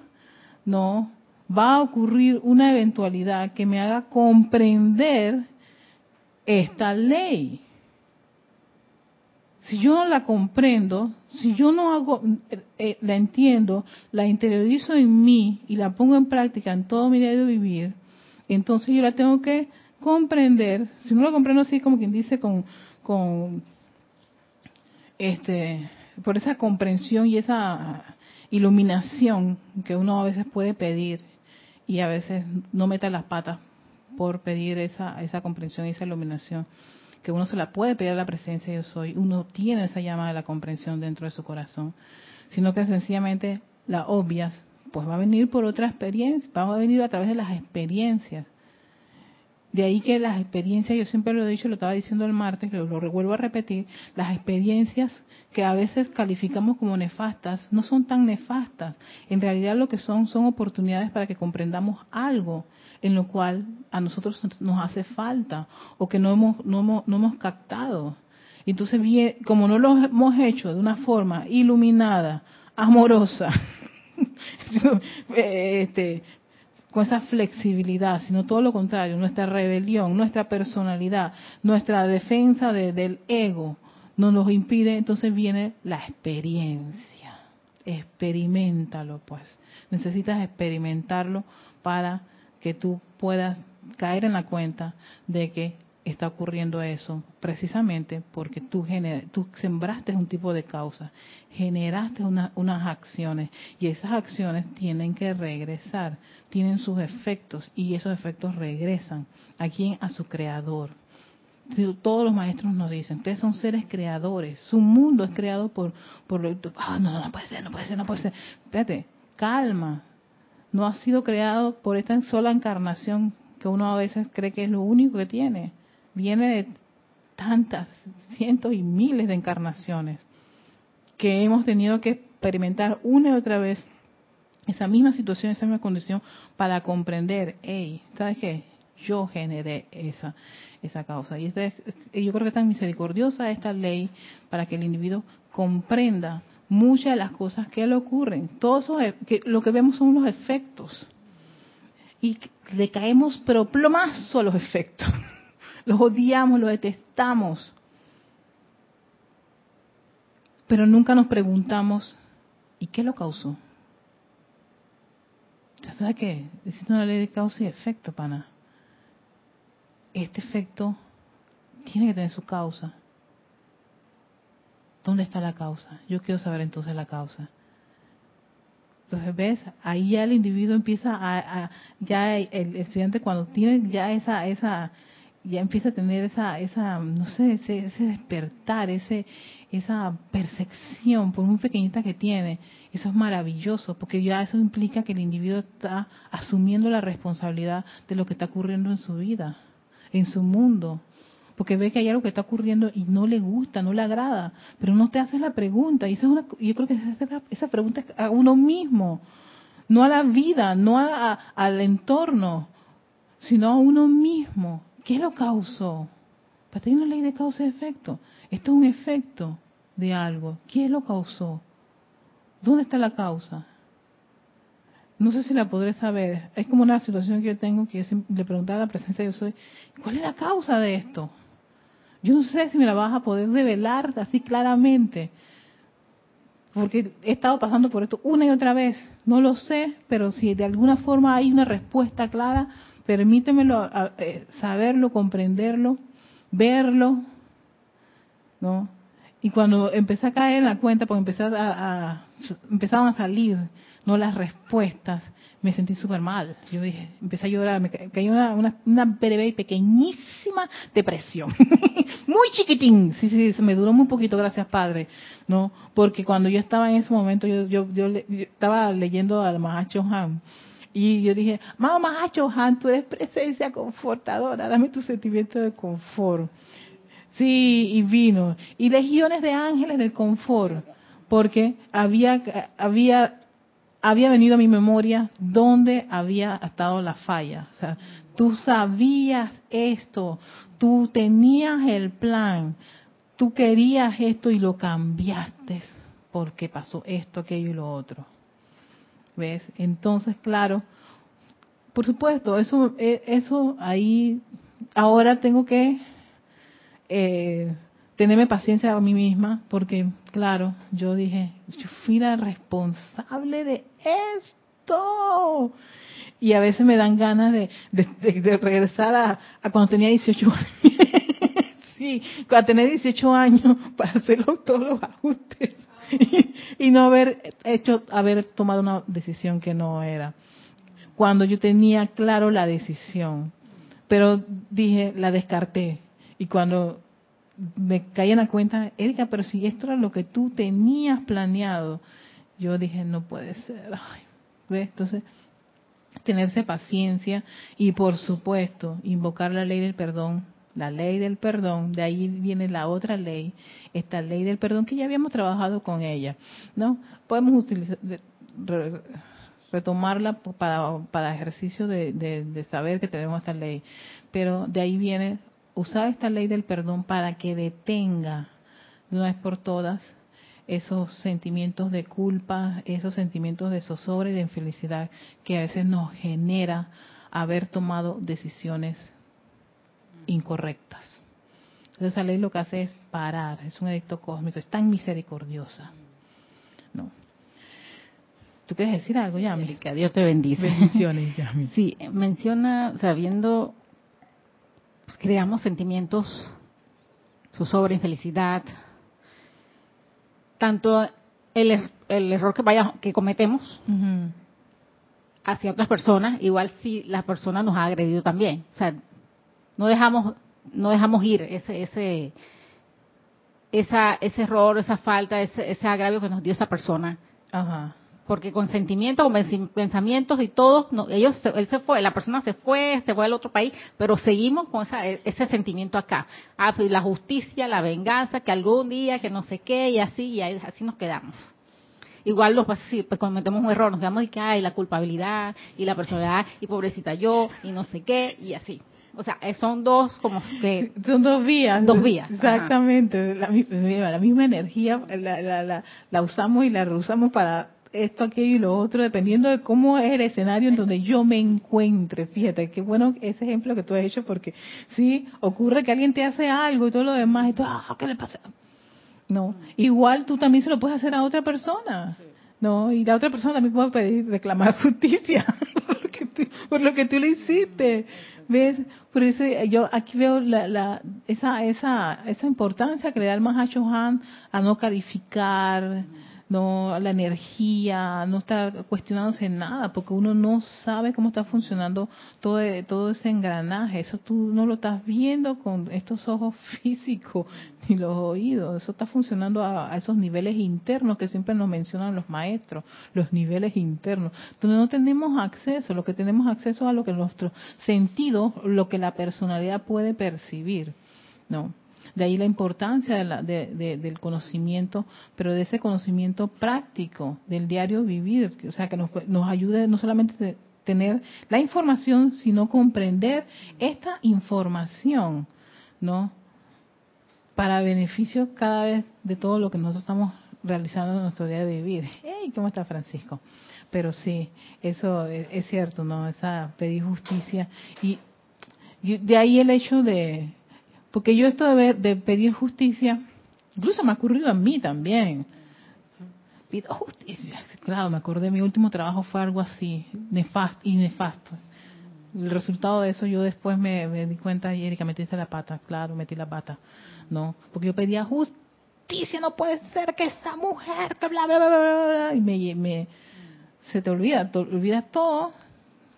no, va a ocurrir una eventualidad que me haga comprender esta ley. Si yo no la comprendo, si yo no hago, eh, eh, la entiendo, la interiorizo en mí y la pongo en práctica en todo mi día de vivir, entonces yo la tengo que comprender. Si no la comprendo así como quien dice con, con este, por esa comprensión y esa iluminación que uno a veces puede pedir y a veces no mete las patas por pedir esa, esa comprensión y esa iluminación, que uno se la puede pedir a la presencia yo soy, uno tiene esa llama de la comprensión dentro de su corazón, sino que sencillamente la obvias, pues va a venir por otra experiencia, va a venir a través de las experiencias. De ahí que las experiencias, yo siempre lo he dicho, lo estaba diciendo el martes, lo, lo vuelvo a repetir, las experiencias que a veces calificamos como nefastas no son tan nefastas. En realidad lo que son son oportunidades para que comprendamos algo en lo cual a nosotros nos hace falta o que no hemos, no hemos, no hemos captado. Entonces, como no lo hemos hecho de una forma iluminada, amorosa, este, con esa flexibilidad, sino todo lo contrario, nuestra rebelión, nuestra personalidad, nuestra defensa del ego, no nos impide, entonces viene la experiencia. Experimentalo, pues. Necesitas experimentarlo para que tú puedas caer en la cuenta de que está ocurriendo eso precisamente porque tú, tú sembraste un tipo de causa, generaste unas acciones y esas acciones tienen que regresar, tienen sus efectos y esos efectos regresan a a su creador. Todos los maestros nos dicen, ustedes son seres creadores, su mundo es creado por, por lo... Ah, no, no puede ser, no puede ser, no puede ser. Espérate, calma, no ha sido creado por esta sola encarnación que uno a veces cree que es lo único que tiene viene de tantas, cientos y miles de encarnaciones que hemos tenido que experimentar una y otra vez esa misma situación, esa misma condición para comprender, hey, ¿sabes qué? Yo generé esa esa causa. Y este yo creo que es tan misericordiosa esta ley para que el individuo comprenda muchas de las cosas que le ocurren. Todo eso, que lo que vemos son los efectos. Y le caemos pero plomazo a los efectos. Los odiamos, los detestamos. Pero nunca nos preguntamos, ¿y qué lo causó? ¿Ya sabes qué? Existe una ley de causa y efecto, pana. Este efecto tiene que tener su causa. ¿Dónde está la causa? Yo quiero saber entonces la causa. Entonces, ¿ves? Ahí ya el individuo empieza a, ya el estudiante cuando tiene ya esa, esa, ya empieza a tener esa, esa no sé, ese, ese despertar, ese, esa percepción, por muy pequeñita que tiene, eso es maravilloso, porque ya eso implica que el individuo está asumiendo la responsabilidad de lo que está ocurriendo en su vida, en su mundo, porque ve que hay algo que está ocurriendo y no le gusta, no le agrada, pero no te haces la pregunta, y esa es una, yo creo que esa, pregunta es a uno mismo, no a la vida, no al entorno, sino a uno mismo. ¿Qué lo causó? Para tener una ley de causa y efecto. Esto es un efecto de algo. ¿Quién lo causó? ¿Dónde está la causa? No sé si la podré saber. Es como una situación que yo tengo que le preguntaba a la presencia de yo soy, ¿cuál es la causa de esto? Yo no sé si me la vas a poder revelar así claramente. Porque he estado pasando por esto una y otra vez. No lo sé, pero si de alguna forma hay una respuesta clara, permítemelo eh, saberlo, comprenderlo, verlo, ¿no? Y cuando empecé a caer en la cuenta, porque empecé a, empezaban a salir, no las respuestas, me sentí súper mal. Yo dije, empecé a llorar, me cayó una, una, breve y pequeñísima depresión. muy chiquitín, sí, sí, me duró muy poquito, gracias Padre, ¿no? Porque cuando yo estaba en ese momento, yo, yo, yo, estaba leyendo al Mahacho Han y yo dije, Mamá Johan, tú eres presencia confortadora, dame tu sentimiento de confort. Sí, y vino. Y legiones de ángeles del confort, porque había, había, había venido a mi memoria donde había estado la falla. O sea, tú sabías esto, tú tenías el plan, tú querías esto y lo cambiaste porque pasó esto, aquello y lo otro. ¿Ves? Entonces, claro, por supuesto, eso, eh, eso ahí, ahora tengo que eh, tenerme paciencia a mí misma, porque, claro, yo dije, yo fui la responsable de esto. Y a veces me dan ganas de, regresar a, cuando tenía 18 años. sí, a tener 18 años para hacer todos los ajustes y, no haber hecho, haber tomado una decisión que no era. Cuando yo tenía claro la decisión, pero dije, la descarté. Y cuando me caí en la cuenta, Erika, pero si esto era lo que tú tenías planeado, yo dije, no puede ser. Entonces, tenerse paciencia y por supuesto invocar la ley del perdón, la ley del perdón, de ahí viene la otra ley, esta ley del perdón que ya habíamos trabajado con ella, ¿no? Podemos utilizar retomarla para, para ejercicio de, de saber que tenemos esta ley, pero de ahí viene usar esta ley del perdón para que detenga de una vez por todas esos sentimientos de culpa, esos sentimientos de zozobra y de infelicidad que a veces nos genera haber tomado decisiones incorrectas. Entonces esa ley lo que hace es parar, es un edicto cósmico, es tan misericordiosa. No. ¿Tú quieres decir algo, Yami? Que Dios te bendice. Bendiciones, Yami. Sí, menciona, sabiendo, pues, creamos sentimientos, zozobra, infelicidad, tanto el, el error que vaya que cometemos hacia otras personas, igual si la persona nos ha agredido también. O sea, no dejamos no dejamos ir ese ese esa, ese error, esa falta, ese, ese agravio que nos dio esa persona. Ajá porque con sentimientos, con pensamientos y todo, no, ellos, él se fue, la persona se fue, se fue al otro país, pero seguimos con ese sentimiento acá. Ah, pues la justicia, la venganza, que algún día, que no sé qué, y así, y así nos quedamos. Igual los si pues cometemos un error, nos quedamos y que hay la culpabilidad y la personalidad y pobrecita yo y no sé qué y así. O sea, son dos como que... Son dos vías. Dos vías. Exactamente. La, la, misma energía la, la, la, usamos y la reusamos para esto, aquello y lo otro, dependiendo de cómo es el escenario en donde yo me encuentre. Fíjate, qué bueno ese ejemplo que tú has hecho, porque sí, ocurre que alguien te hace algo y todo lo demás, y tú, ah, ¿qué le pasa? No, igual tú también se lo puedes hacer a otra persona. No, y la otra persona también puede pedir, reclamar justicia por lo que tú, por lo que tú le hiciste. ¿Ves? Por eso yo aquí veo la, la, esa, esa, esa importancia que le da el Mahacho Han a no calificar, no la energía, no está cuestionándose nada, porque uno no sabe cómo está funcionando todo, todo ese engranaje. Eso tú no lo estás viendo con estos ojos físicos ni los oídos. Eso está funcionando a, esos niveles internos que siempre nos mencionan los maestros, los niveles internos, donde no tenemos acceso. Lo que tenemos acceso a lo que nuestros sentidos, lo que la personalidad puede percibir. No. De ahí la importancia del conocimiento, pero de ese conocimiento práctico, del diario vivir, o sea, que nos, nos ayude no solamente a tener la información, sino comprender esta información, ¿no? Para beneficio cada vez de todo lo que nosotros estamos realizando en nuestro día de vivir. ¡Hey! ¿Cómo está Francisco? Pero sí, eso es, cierto, ¿no? Esa pedir justicia. y de ahí el hecho de, porque yo esto de, de pedir justicia, incluso me ha ocurrido a mí también. Pido justicia. Claro, me acordé, mi último trabajo fue algo así, nefasto y nefasto. El resultado de eso yo después me, di cuenta, y Erika, metiste la pata, claro, metí la pata. No, porque yo pedía justicia, no puede ser que esta mujer, que bla, bla, bla, bla, bla, y me, me, se te olvida, te olvidas todo,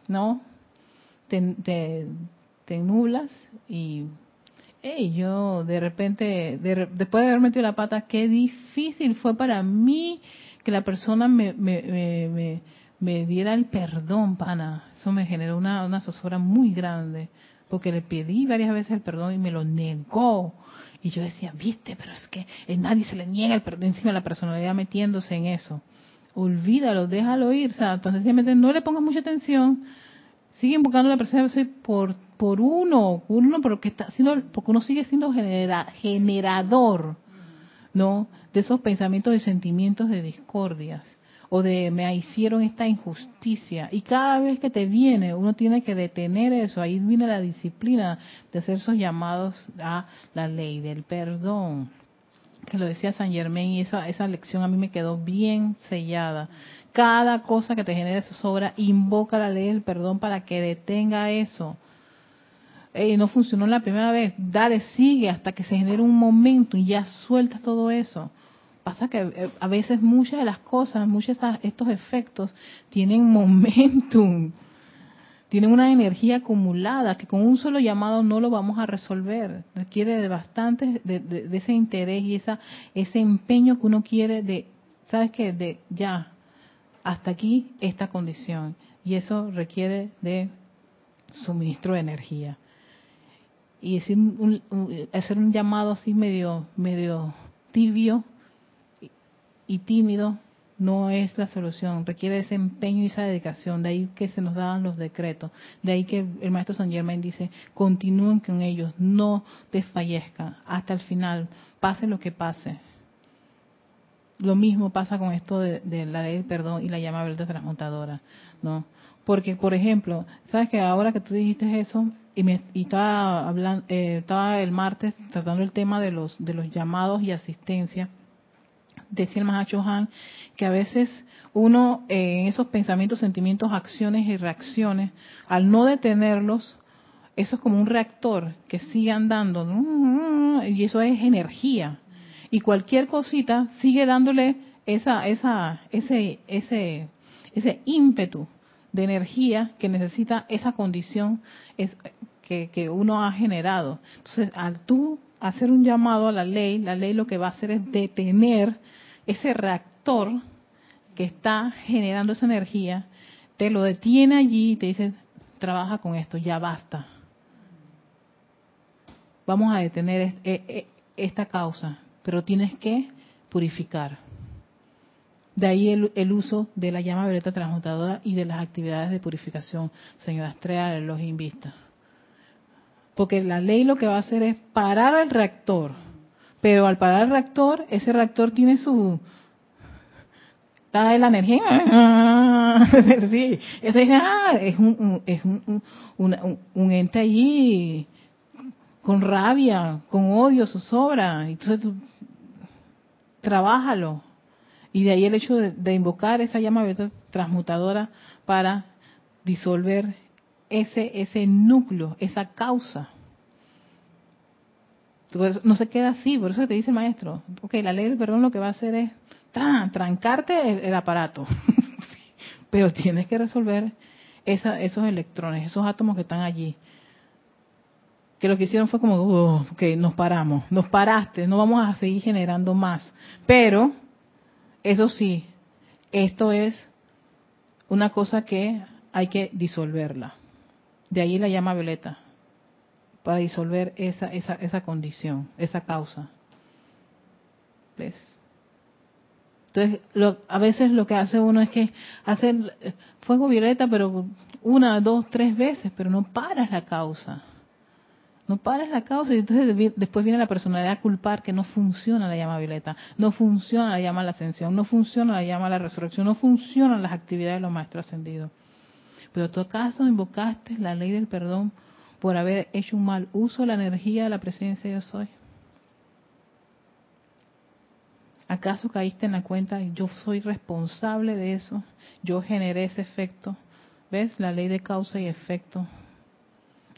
¿no? Te, te, te nublas y hey, yo de repente, después de haber metido la pata, qué difícil fue para mí que la persona me, me, me, diera el perdón, pana. Eso me generó una, una zozobra muy grande, porque le pedí varias veces el perdón y me lo negó. Y yo decía, viste, pero es que nadie se le niega el perdón encima la personalidad metiéndose en eso. Olvídalo, déjalo ir. O sea, tan no le pongas mucha atención. Sigue invocando la presencia por por uno, uno porque está siendo, porque uno sigue siendo generador, ¿no? De esos pensamientos y sentimientos de discordias o de me hicieron esta injusticia. Y cada vez que te viene, uno tiene que detener eso. Ahí viene la disciplina de hacer esos llamados a la ley del perdón. Que lo decía San Germain y esa, esa lección a mí me quedó bien sellada. Cada cosa que te genere zozobra, invoca la ley del perdón para que detenga eso no funcionó la primera vez, dale, sigue hasta que se genere un momento y ya sueltas todo eso. Pasa que eh, a veces muchas de las cosas, muchos de estos efectos tienen momentum, tienen una energía acumulada que con un solo llamado no lo vamos a resolver. Requiere de bastante de, ese interés y esa ese empeño que uno quiere de, ¿sabes qué? De ya, hasta aquí esta condición. Y eso requiere de suministro de energía. Y decir hacer un llamado así medio, medio tibio y tímido no es la solución, requiere ese empeño y esa dedicación, de ahí que se nos daban los decretos, de ahí que el maestro San Germain dice, continúen con ellos, no desfallezcan hasta el final, pase lo que pase. Lo mismo pasa con esto de, la ley del perdón y la llama verde transmutadora, ¿no? Porque, por ejemplo, sabes que ahora que tú dijiste eso y, me, estaba hablando, eh, estaba el martes tratando el tema de los de los llamados y asistencia, decía el Mahacho Han que a veces uno eh, en esos pensamientos, sentimientos, acciones y reacciones, al no detenerlos, eso es como un reactor que sigue andando y eso es energía. Y cualquier cosita sigue dándole esa esa ese ese ese ímpetu de energía que necesita esa condición es, que, que uno ha generado. Entonces, al tú hacer un llamado a la ley, la ley lo que va a hacer es detener ese reactor que está generando esa energía, te lo detiene allí y te dice, trabaja con esto, ya basta. Vamos a detener e, e, esta causa, pero tienes que purificar. De ahí el, uso de la llama violeta transmutadora y de las actividades de purificación, señora Estrella, los invita. Porque la ley lo que va a hacer es parar el reactor pero al parar el reactor, ese reactor tiene su... Está de la energía. ese, ah, es, un, es un, un, ente allí con rabia, con odio, zozobra. Entonces trabájalo. Y de ahí el hecho de, invocar esa llama transmutadora para disolver ese, ese núcleo, esa causa no se queda así, por eso te dice el maestro, ok, la ley del perdón lo que va a hacer es trancarte el, aparato, pero tienes que resolver esos electrones, esos átomos que están allí. Que lo que hicieron fue como, oh, ok, nos paramos, nos paraste, no vamos a seguir generando más. Pero, eso sí, esto es una cosa que hay que disolverla. De ahí la llama violeta para disolver esa, esa, esa condición, esa causa. ¿Ves? Entonces, a veces lo que hace uno es que hace fuego violeta, pero una, dos, tres veces, pero no paras la causa. No paras la causa y entonces después viene la personalidad a culpar que no funciona la llama violeta, no funciona la llama la ascensión, no funciona la llama la resurrección, no funcionan las actividades de los maestros ascendidos. Pero en tu caso invocaste la ley del perdón por haber hecho un mal uso de la energía de la presencia de yo soy? ¿Acaso caíste en la cuenta, yo soy responsable de eso? Yo generé ese efecto. ¿Ves? La ley de causa y efecto.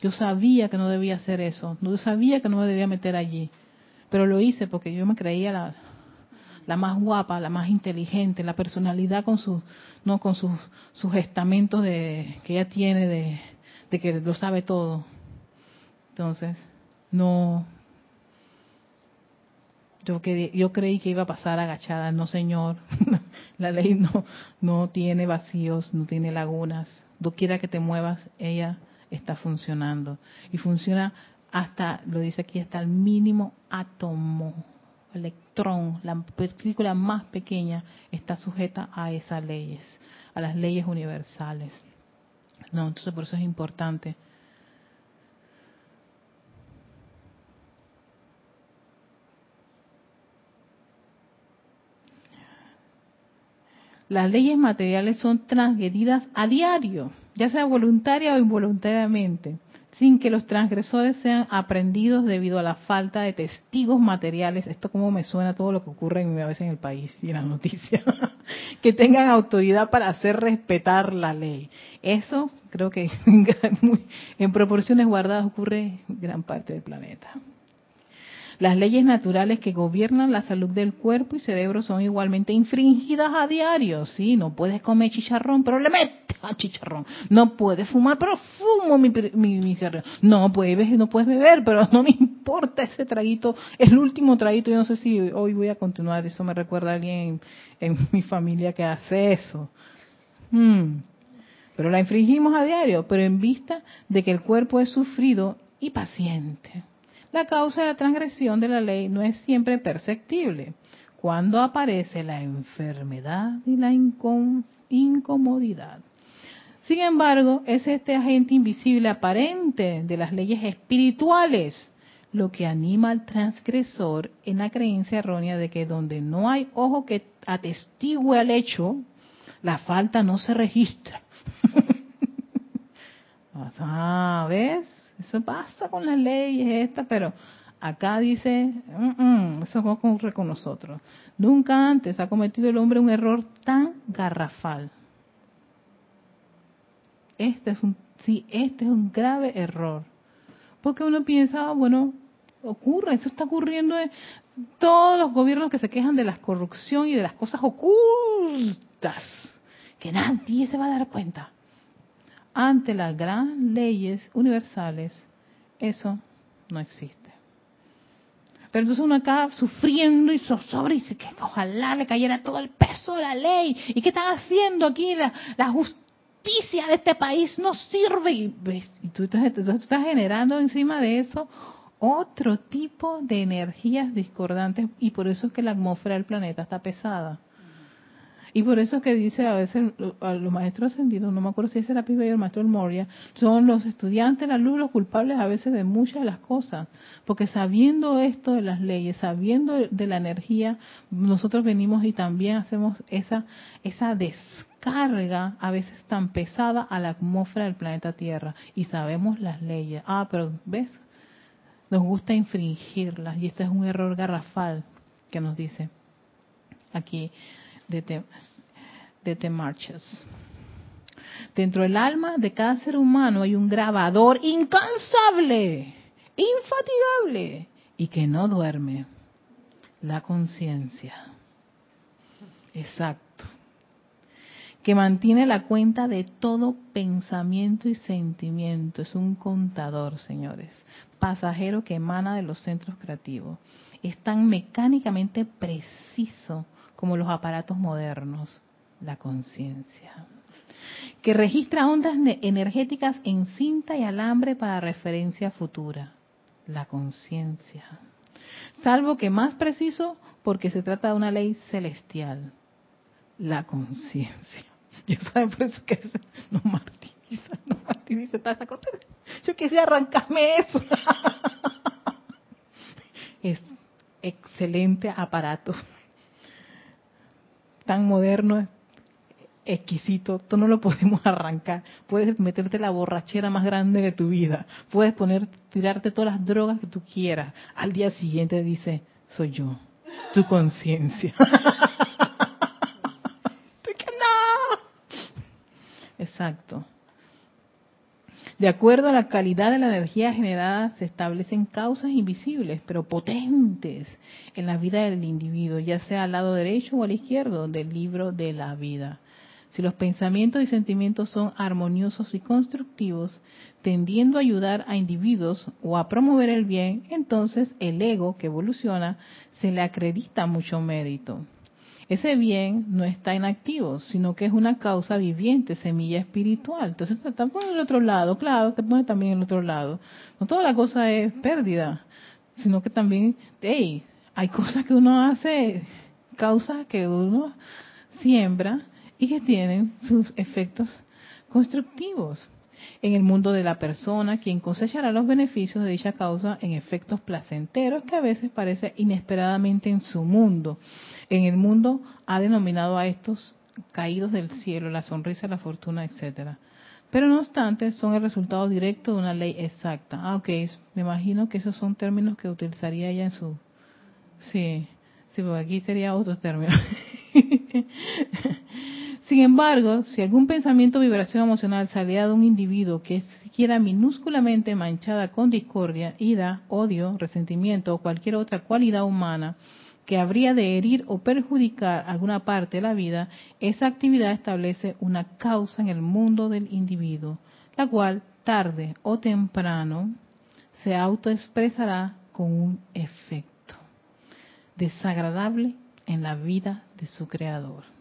Yo sabía que no debía hacer eso. Yo sabía que no me debía meter allí. Pero lo hice porque yo me creía la, más guapa, la más inteligente, la personalidad con sus, no, con sus, sus de, que ella tiene de, que lo sabe todo. Entonces, no, yo, yo creí que iba a pasar agachada, no señor, la ley no, no tiene vacíos, no tiene lagunas, quiera que te muevas, ella está funcionando. Y funciona hasta, lo dice aquí, hasta el mínimo átomo, electrón, la partícula más pequeña está sujeta a esas leyes, a las leyes universales. No, entonces por eso es importante. Las leyes materiales son transgredidas a diario, ya sea voluntaria o involuntariamente. sin que los transgresores sean aprendidos debido a la falta de testigos materiales. Esto como me suena todo lo que ocurre a veces en el país y en las noticias. que tengan autoridad para hacer respetar la ley. Eso creo que en proporciones guardadas ocurre en gran parte del planeta. Las leyes naturales que gobiernan la salud del cuerpo y cerebro son igualmente infringidas a diario. Sí, no puedes comer chicharrón, pero le metes a chicharrón. No puedes fumar, pero fumo mi, mi, No puedes, no puedes beber, pero no me importa ese traguito. El último traguito, yo no sé si hoy voy a continuar. Eso me recuerda a alguien en, mi familia que hace eso. Hmm. Pero la infringimos a diario, pero en vista de que el cuerpo es sufrido y paciente. La causa de la transgresión de la ley no es siempre perceptible. Cuando aparece la enfermedad y la incomodidad. Sin embargo, es este agente invisible aparente de las leyes espirituales lo que anima al transgresor en la creencia errónea de que donde no hay ojo que atestigue al hecho, la falta no se registra. ah. Eso pasa con las leyes estas, pero acá dice, mm, mm, eso ocurre con nosotros. Nunca antes ha cometido el hombre un error tan garrafal. Este es un, sí, este es un grave error. Porque uno piensa, ah, bueno, ocurre, eso está ocurriendo en todos los gobiernos que se quejan de la corrupción y de las cosas ocultas, que nadie se va a dar cuenta ante las grandes leyes universales, eso no existe. Pero entonces uno acá sufriendo y zozobra y dice que ojalá le cayera todo el peso de la ley. ¿Y qué están haciendo aquí? La, justicia de este país no sirve. Y, tú, estás, tú estás generando encima de eso otro tipo de energías discordantes y por eso es que la atmósfera del planeta está pesada. Y por eso que dice a veces a los maestros ascendidos, no me acuerdo si es el Pibe o el maestro Moria, son los estudiantes, la luz, los culpables a veces de muchas de las cosas. Porque sabiendo esto de las leyes, sabiendo de la energía, nosotros venimos y también hacemos esa, esa descarga a veces tan pesada a la atmósfera del planeta Tierra. Y sabemos las leyes. Ah, pero ¿ves? Nos gusta infringirlas y este es un error garrafal que nos dice aquí de, de The Marches. Dentro del alma de cada ser humano hay un grabador incansable, infatigable y que no duerme. La conciencia. Exacto. Que mantiene la cuenta de todo pensamiento y sentimiento. Es un contador, señores. Pasajero que emana de los centros creativos. Es tan mecánicamente preciso como los aparatos modernos, la conciencia, que registra ondas energéticas en cinta y alambre para referencia futura, la conciencia, salvo que más preciso porque se trata de una ley celestial, la conciencia. Ya saben por eso que no martiriza, no martiriza esa cosa. Yo quisiera arrancarme eso. Es excelente aparato tan moderno, exquisito, esto no lo podemos arrancar. Puedes meterte la borrachera más grande de tu vida, puedes poner, tirarte todas las drogas que tú quieras. Al día siguiente dice, soy yo, tu conciencia. Exacto. De acuerdo a la calidad de la energía generada, se establecen causas invisibles, pero potentes en la vida del individuo, ya sea al lado derecho o al izquierdo del libro de la vida. Si los pensamientos y sentimientos son armoniosos y constructivos, tendiendo a ayudar a individuos o a promover el bien, entonces el ego que evoluciona se le acredita mucho mérito ese bien no está inactivo, sino que es una causa viviente, semilla espiritual. Entonces te pone en el otro lado, claro, te pone también en el otro lado. No toda la cosa es pérdida, sino que también, hey, hay cosas que uno hace, causas que uno siembra y que tienen sus efectos constructivos en el mundo de la persona, quien cosechará los beneficios de dicha causa en efectos placenteros que a veces parece inesperadamente en su mundo. En el mundo ha denominado a estos caídos del cielo, la sonrisa, la fortuna, etcétera. pero no obstante son el resultado directo de una ley exacta. Ah, ok, me imagino que esos son términos que utilizaría ella en su... Sí, sí, porque aquí sería otro término. Sin embargo, si algún pensamiento o vibración emocional salía de un individuo que siquiera minúsculamente manchada con discordia, ira, odio, resentimiento o cualquier otra cualidad humana que habría de herir o perjudicar alguna parte de la vida, esa actividad establece una causa en el mundo del individuo, la cual tarde o temprano se autoexpresará con un efecto desagradable en la vida de su creador.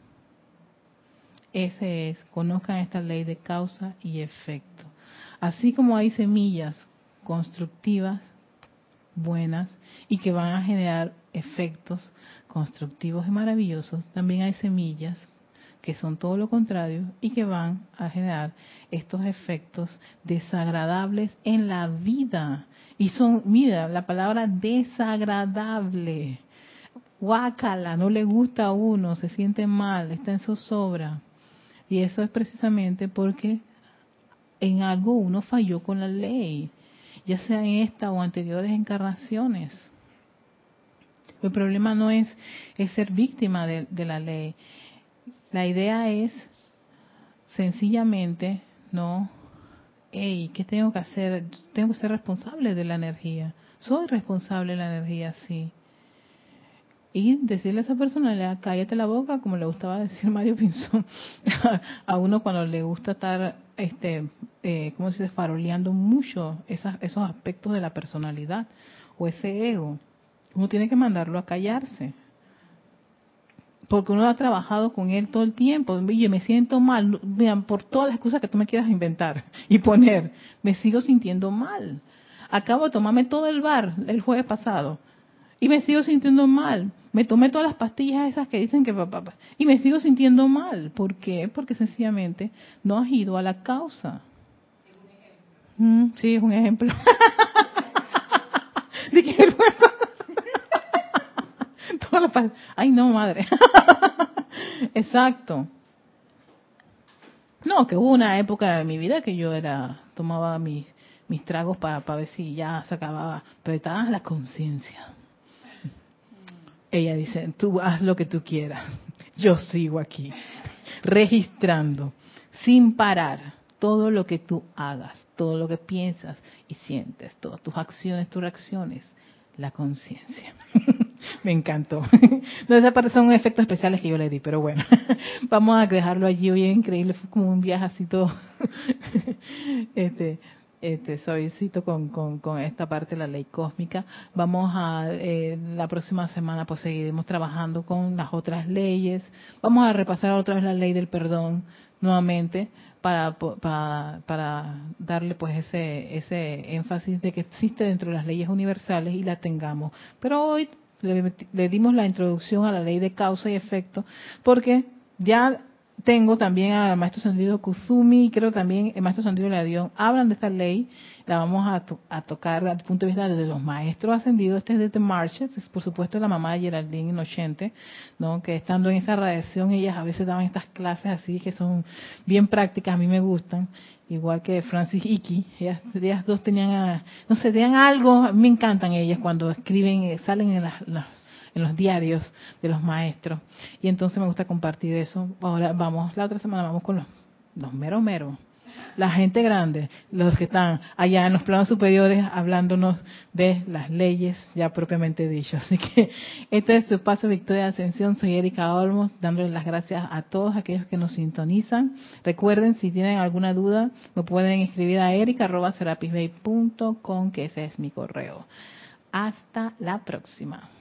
Ese es, conozcan esta ley de causa y efecto. Así como hay semillas constructivas, buenas, y que van a generar efectos constructivos y maravillosos, también hay semillas que son todo lo contrario y que van a generar estos efectos desagradables en la vida. Y son, mira, la palabra desagradable. Guácala, no le gusta a uno, se siente mal, está en zozobra. Y eso es precisamente porque en algo uno falló con la ley, ya sea en esta o anteriores encarnaciones. El problema no es, ser víctima de, la ley. La idea es sencillamente, no, hey, ¿qué tengo que hacer? Tengo que ser responsable de la energía. Soy responsable de la energía, sí y decirle a esa persona, cállate la boca, como le gustaba decir Mario Pinzón, a uno cuando le gusta estar, este, eh, ¿cómo se dice?, faroleando mucho esas, esos aspectos de la personalidad o ese ego. Uno tiene que mandarlo a callarse. Porque uno ha trabajado con él todo el tiempo. Yo me siento mal, vean, por todas las excusas que tú me quieras inventar y poner, me sigo sintiendo mal. Acabo de tomarme todo el bar el jueves pasado y me sigo sintiendo mal. Me tomé todas las pastillas esas que dicen que papá y me sigo sintiendo mal. ¿Por qué? Porque sencillamente no has ido a la causa. Mm, sí, es un ejemplo. Ay, no, madre. Exacto. No, que hubo una época de mi vida que yo era tomaba mis, mis tragos para, para ver si ya se acababa, pero estaba la conciencia ella dice, tú haz lo que tú quieras, yo sigo aquí, registrando, sin parar, todo lo que tú hagas, todo lo que piensas y sientes, todas tus acciones, tus reacciones, la conciencia. Me encantó. No, esas son efectos especiales que yo le di, pero bueno, vamos a dejarlo allí. Hoy increíble, fue como un viaje así todo este, este, suavecito con, con, esta parte de la ley cósmica. Vamos a, eh, la próxima semana pues seguiremos trabajando con las otras leyes. Vamos a repasar otra vez la ley del perdón nuevamente para, darle pues ese, ese énfasis de que existe dentro de las leyes universales y la tengamos. Pero hoy le dimos la introducción a la ley de causa y efecto porque ya tengo también al maestro Sandido Kuzumi, creo también el maestro Sandido Leadión, hablan de esta ley, la vamos a, tocar desde el punto de vista de los maestros ascendidos, este es de The Marches, es por supuesto la mamá de Geraldine Inocente, ¿no? que estando en esa radiación ellas a veces daban estas clases así que son bien prácticas, a mí me gustan, igual que Francis Icky, ellas, ellas dos tenían, no sé, tenían algo, me encantan ellas cuando escriben, eh, salen en las en los diarios de los maestros. Y entonces me gusta compartir eso. Ahora vamos, la otra semana vamos con los, los mero mero. La gente grande, los que están allá en los planos superiores hablándonos de las leyes ya propiamente dicho. Así que este es su paso Victoria de Ascensión. Soy Erika Olmos, dándoles las gracias a todos aquellos que nos sintonizan. Recuerden, si tienen alguna duda, me pueden escribir a erica.com, que ese es mi correo. Hasta la próxima.